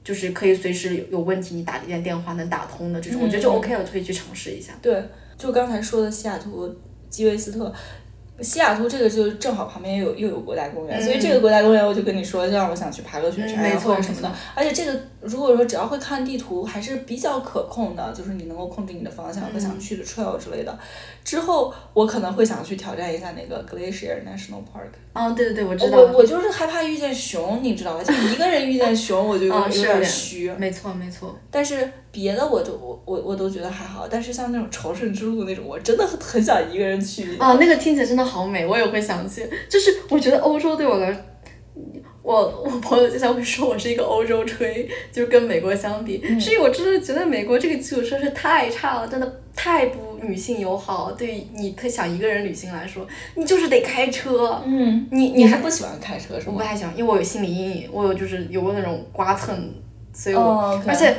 就是可以随时有有问题，你打一点电话能打通的这种，我觉得就嗯 OK 了，可以去尝试一下。对，就刚才说的西雅图基韦斯特，西雅图这个就正好旁边又有又有国家公园，所以这个国家公园我就跟你说，就让我想去爬个雪山、或者什么的。而且这个如果说只要会看地图，还是比较可控的，就是你能够控制你的方向和想去的 trail 之类的。之后我可能会想去挑战一下那个 Glacier National Park。哦，对对对，我知道。我我就是害怕遇见熊，你知道吧？就一个人遇见熊，我就有点虚。没错没错。但是别的我都我我我都觉得还好，但是像那种朝圣之路那种，我真的很很想一个人去。啊，那个听起来真的好美，我也会想去。就是我觉得欧洲对我来，我我朋友经常会说我是一个欧洲吹，就是跟美国相比，是因为我真的觉得美国这个基础设施太差了，真的太不女性友好。对于你特想一个人旅行来说，你就是得开车。嗯，你你你还不喜欢开车是吗？我不太喜欢，因为我有心理阴影，我有就是有过那种刮蹭，所以我、而且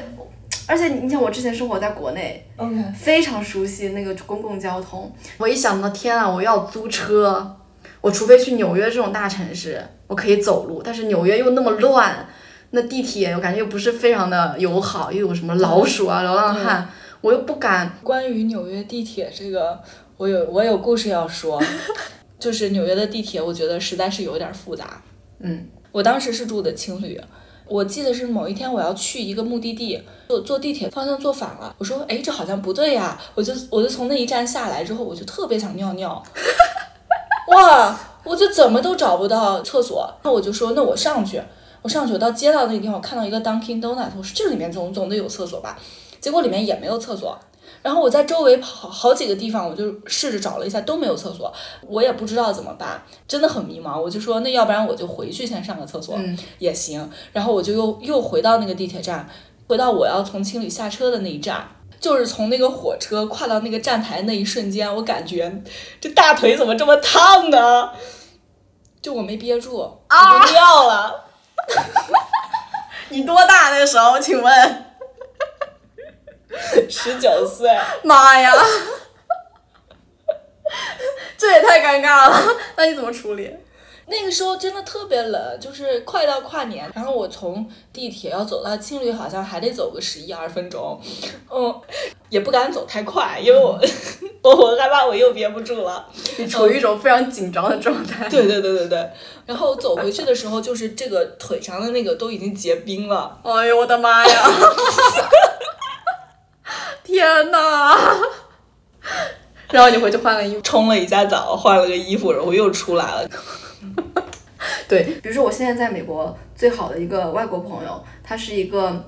而且你想我之前生活在国内，OK，非常熟悉那个公共交通。我一想到天啊，我要租车，我除非去纽约这种大城市，我可以走路，但是纽约又那么乱，那地铁我感觉又不是非常的友好，又有什么老鼠啊、流浪汉，我又不敢。关于纽约地铁这个，我有我有故事要说，就是纽约的地铁，我觉得实在是有点复杂。嗯，我当时是住的青旅，我记得是某一天我要去一个目的地，坐坐地铁方向坐反了，我说哎这好像不对呀，我就我就从那一站下来之后，我就特别想尿尿，哇，我就怎么都找不到厕所，那我就说那我上去，我上去我到街道那个地方，我看到一个 Dunkin Donut，我说这里面总总得有厕所吧，结果里面也没有厕所。然后我在周围跑好几个地方，我就试着找了一下，都没有厕所，我也不知道怎么办，真的很迷茫。我就说，那要不然我就回去先上个厕所、嗯也行。然后我就又又回到那个地铁站，回到我要从青旅下车的那一站。就是从那个火车跨到那个站台那一瞬间，我感觉这大腿怎么这么烫呢？就我没憋住，我就尿了。你多大那时候？请问？十九岁，妈呀！这也太尴尬了，那你怎么处理？那个时候真的特别冷，就是快到跨年，然后我从地铁要走到青旅，好像还得走个十一二分钟，嗯，也不敢走太快，因为我我我害怕我又憋不住了。你处于一种非常紧张的状态。对对对对对，然后走回去的时候，就是这个腿上的那个都已经结冰了。哎呦我的妈呀！天哪！然后你回去换了衣服。冲了一下澡，换了个衣服，然后又出来了。对，比如说我现在在美国最好的一个外国朋友，她是一个，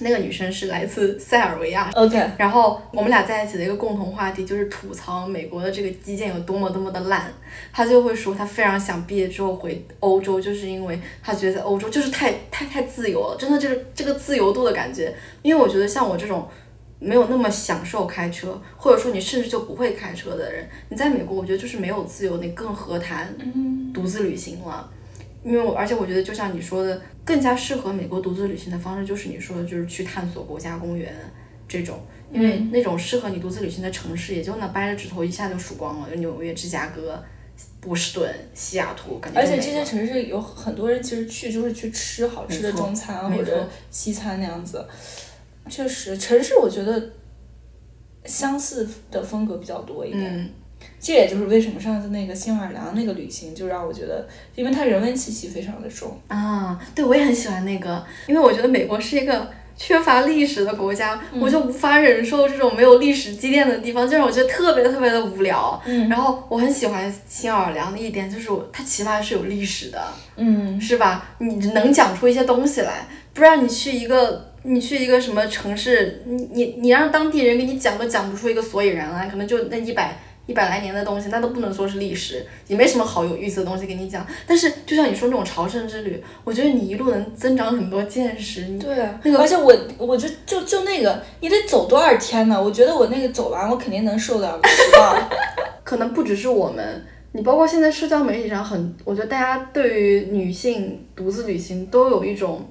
那个女生是来自塞尔维亚。OK，然后我们俩在一起的一个共同话题就是吐槽美国的这个基建有多么多么的烂，她就会说她非常想毕业之后回欧洲，就是因为她觉得在欧洲就是太太太自由了，真的就是这个自由度的感觉。因为我觉得像我这种没有那么享受开车，或者说你甚至就不会开车的人，你在美国我觉得就是没有自由，你更何谈独自旅行了。因为我，而且我觉得，就像你说的，更加适合美国独自旅行的方式，就是你说的，就是去探索国家公园，这种。因为那种适合你独自旅行的城市，也就那掰着指头一下就数光了，就纽约、芝加哥、波士顿、西雅图，感觉而且这些城市有很多人其实去就是去吃好吃的中餐或者西餐那样子。确实，城市我觉得相似的风格比较多一点。嗯，这也就是为什么上次那个新奥尔良那个旅行，就让我觉得，因为它人文气息非常的重。啊，对，我也很喜欢那个，因为我觉得美国是一个缺乏历史的国家，我就无法忍受这种没有历史积淀的地方，就让我觉得特别特别的无聊。嗯然后我很喜欢新奥尔良的一点就是我，它起码是有历史的，嗯，是吧？你能讲出一些东西来，不然你去一个。你去一个什么城市，你你你让当地人给你讲都讲不出一个所以然来，可能就那一百一百来年的东西，那都不能说是历史，也没什么好有意思的东西给你讲。但是就像你说那种朝圣之旅，我觉得你一路能增长很多见识。对啊，那个而且我我就就就那个，你得走多少天呢？我觉得我那个走完，我肯定能瘦两个十磅。可能不只是我们，你包括现在社交媒体上很，我觉得大家对于女性独自旅行都有一种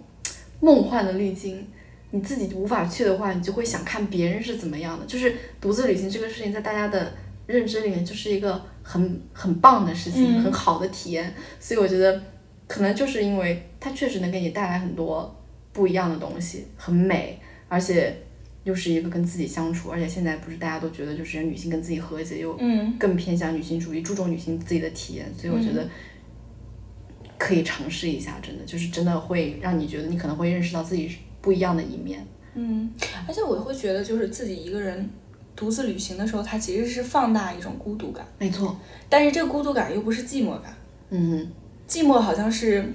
梦幻的滤镜。你自己无法去的话，你就会想看别人是怎么样的。就是独自旅行这个事情，在大家的认知里面就是一个很很棒的事情，嗯很好的体验。所以我觉得，可能就是因为它确实能给你带来很多不一样的东西，很美，而且又是一个跟自己相处，而且现在不是大家都觉得就是女性跟自己和解，又嗯，更偏向女性主义，注重女性自己的体验，所以我觉得可以尝试一下，真的就是真的会让你觉得你可能会认识到自己不一样的一面。嗯，而且我会觉得，就是自己一个人独自旅行的时候，它其实是放大一种孤独感，没错，但是这个孤独感又不是寂寞感，嗯，寂寞好像是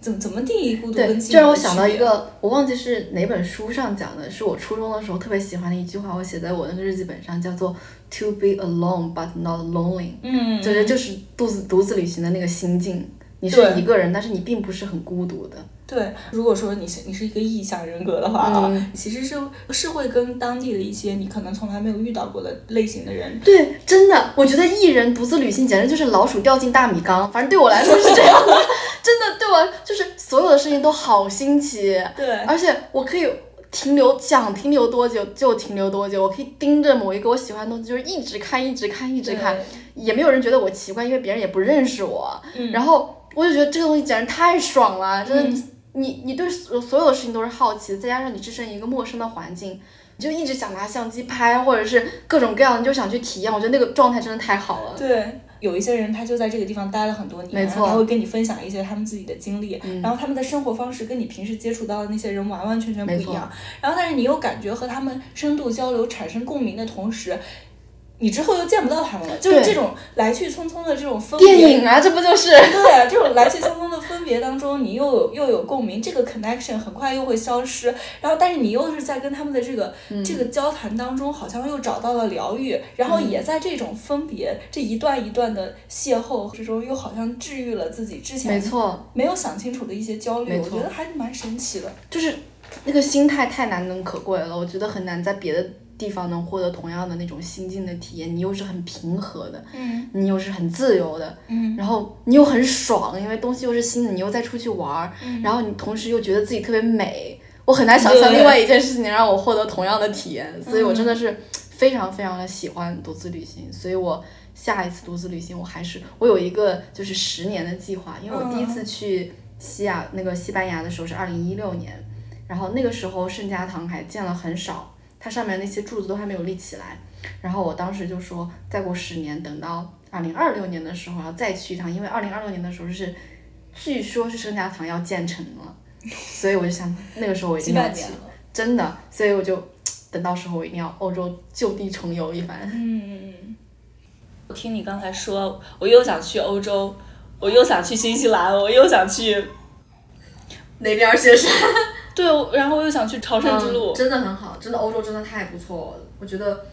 怎么怎么定义孤独对，跟寂寞这让我想到一个，我忘记是哪本书上讲的，是我初中的时候特别喜欢的一句话，我写在我那个日记本上，叫做 “to be alone but not lonely”，嗯，就是就是独自独自旅行的那个心境。你是一个人，但是你并不是很孤独的。对，如果说你是你是一个异向人格的话啊，嗯其实是是会跟当地的一些你可能从来没有遇到过的类型的人，对，真的，我觉得艺人独自旅行简直就是老鼠掉进大米缸，反正对我来说是这样的，真的对我就是所有的事情都好新奇，对，而且我可以停留，想停留多久就停留多久，我可以盯着某一个我喜欢的东西，就是一直看，一直看，一直看，也没有人觉得我奇怪，因为别人也不认识我，嗯。然后我就觉得这个东西简直太爽了，真的，你你对所所有的事情都是好奇，再加上你置身于一个陌生的环境。你就一直想拿相机拍，或者是各种各样的，你就想去体验。我觉得那个状态真的太好了。对，有一些人他就在这个地方待了很多年，没错嗯然后他会跟你分享一些他们自己的经历，然后他们的生活方式跟你平时接触到的那些人完完全全不一样。然后但是你又感觉和他们深度交流、产生共鸣的同时。你之后又见不到他们了，就是这种来去匆匆的这种分别，电影啊，这不就是？对啊，这种来去匆匆的分别当中，你又有又有共鸣，这个 connection 很快又会消失，然后但是你又是在跟他们的这个、嗯这个交谈当中，好像又找到了疗愈，然后也在这种分别、这一段一段的邂逅之中，又好像治愈了自己之前没前错，没有想清楚的一些焦虑，我觉得还是蛮神奇的。就是那个心态太难能可贵了，我觉得很难在别的地方能获得同样的那种心境的体验。你又是很平和的，嗯你又是很自由的，嗯然后你又很爽，因为东西又是新的，你又再出去玩儿，然后你同时又觉得自己特别美。我很难想象另外一件事情能让我获得同样的体验，所以我真的是非常非常的喜欢独自旅行，所以我下一次独自旅行我还是我有一个就是十年的计划，因为我第一次去西亚那个西班牙的时候是二零一六年，然后那个时候圣家堂还建了很少，它上面那些柱子都还没有立起来，然后我当时就说再过十年，等到二零二六年的时候要再去一趟，因为二零二六年的时候是据说是圣家堂要建成了，所以我就想那个时候我一几定要去真的，所以我就等到时候我一定要欧洲就地重游一番。嗯，我听你刚才说，我又想去欧洲，我又想去新西兰，我又想去，哪边雪山？对，然后我又想去朝圣之路。嗯真的很好，真的欧洲真的太不错了，我觉得，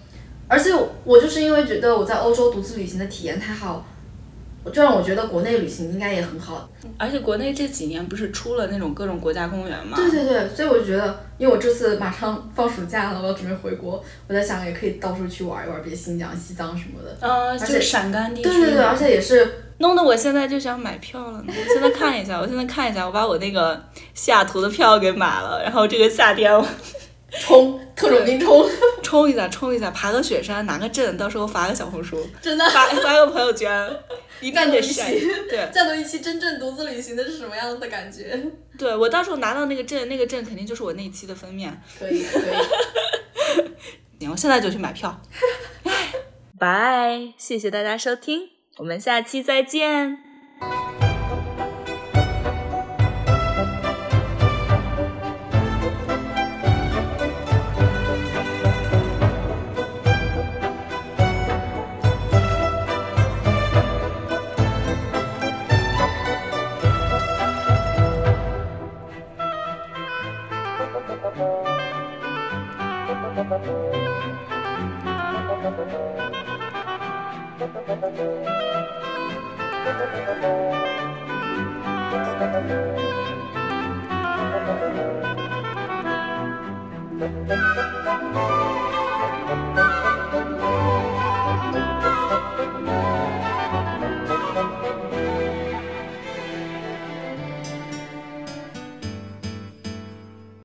而且我我就是因为觉得我在欧洲独自旅行的体验太好，我就让我觉得国内旅行应该也很好。而且国内这几年不是出了那种各种国家公园嘛？对对对，所以我就觉得，因为我这次马上放暑假了，我要准备回国，我在想也可以到处去玩一玩，比如新疆、西藏什么的。呃、就陕甘地区。对对对，而且也是弄得我现在就想买票了呢。我现在看一下，我现在看一下，我把我那个西雅图的票给买了，然后这个夏天我冲特种兵冲，冲一下，冲一下，爬个雪山，拿个证，到时候发个小红书，真的。发发个朋友圈，一战斗一定得晒。对，战斗一期真正独自旅行的是什么样子的感觉？对我到时候拿到那个证，那个证肯定就是我那一期的封面。可以可以。行，我现在就去买票。拜，谢谢大家收听，我们下期再见。Thank you.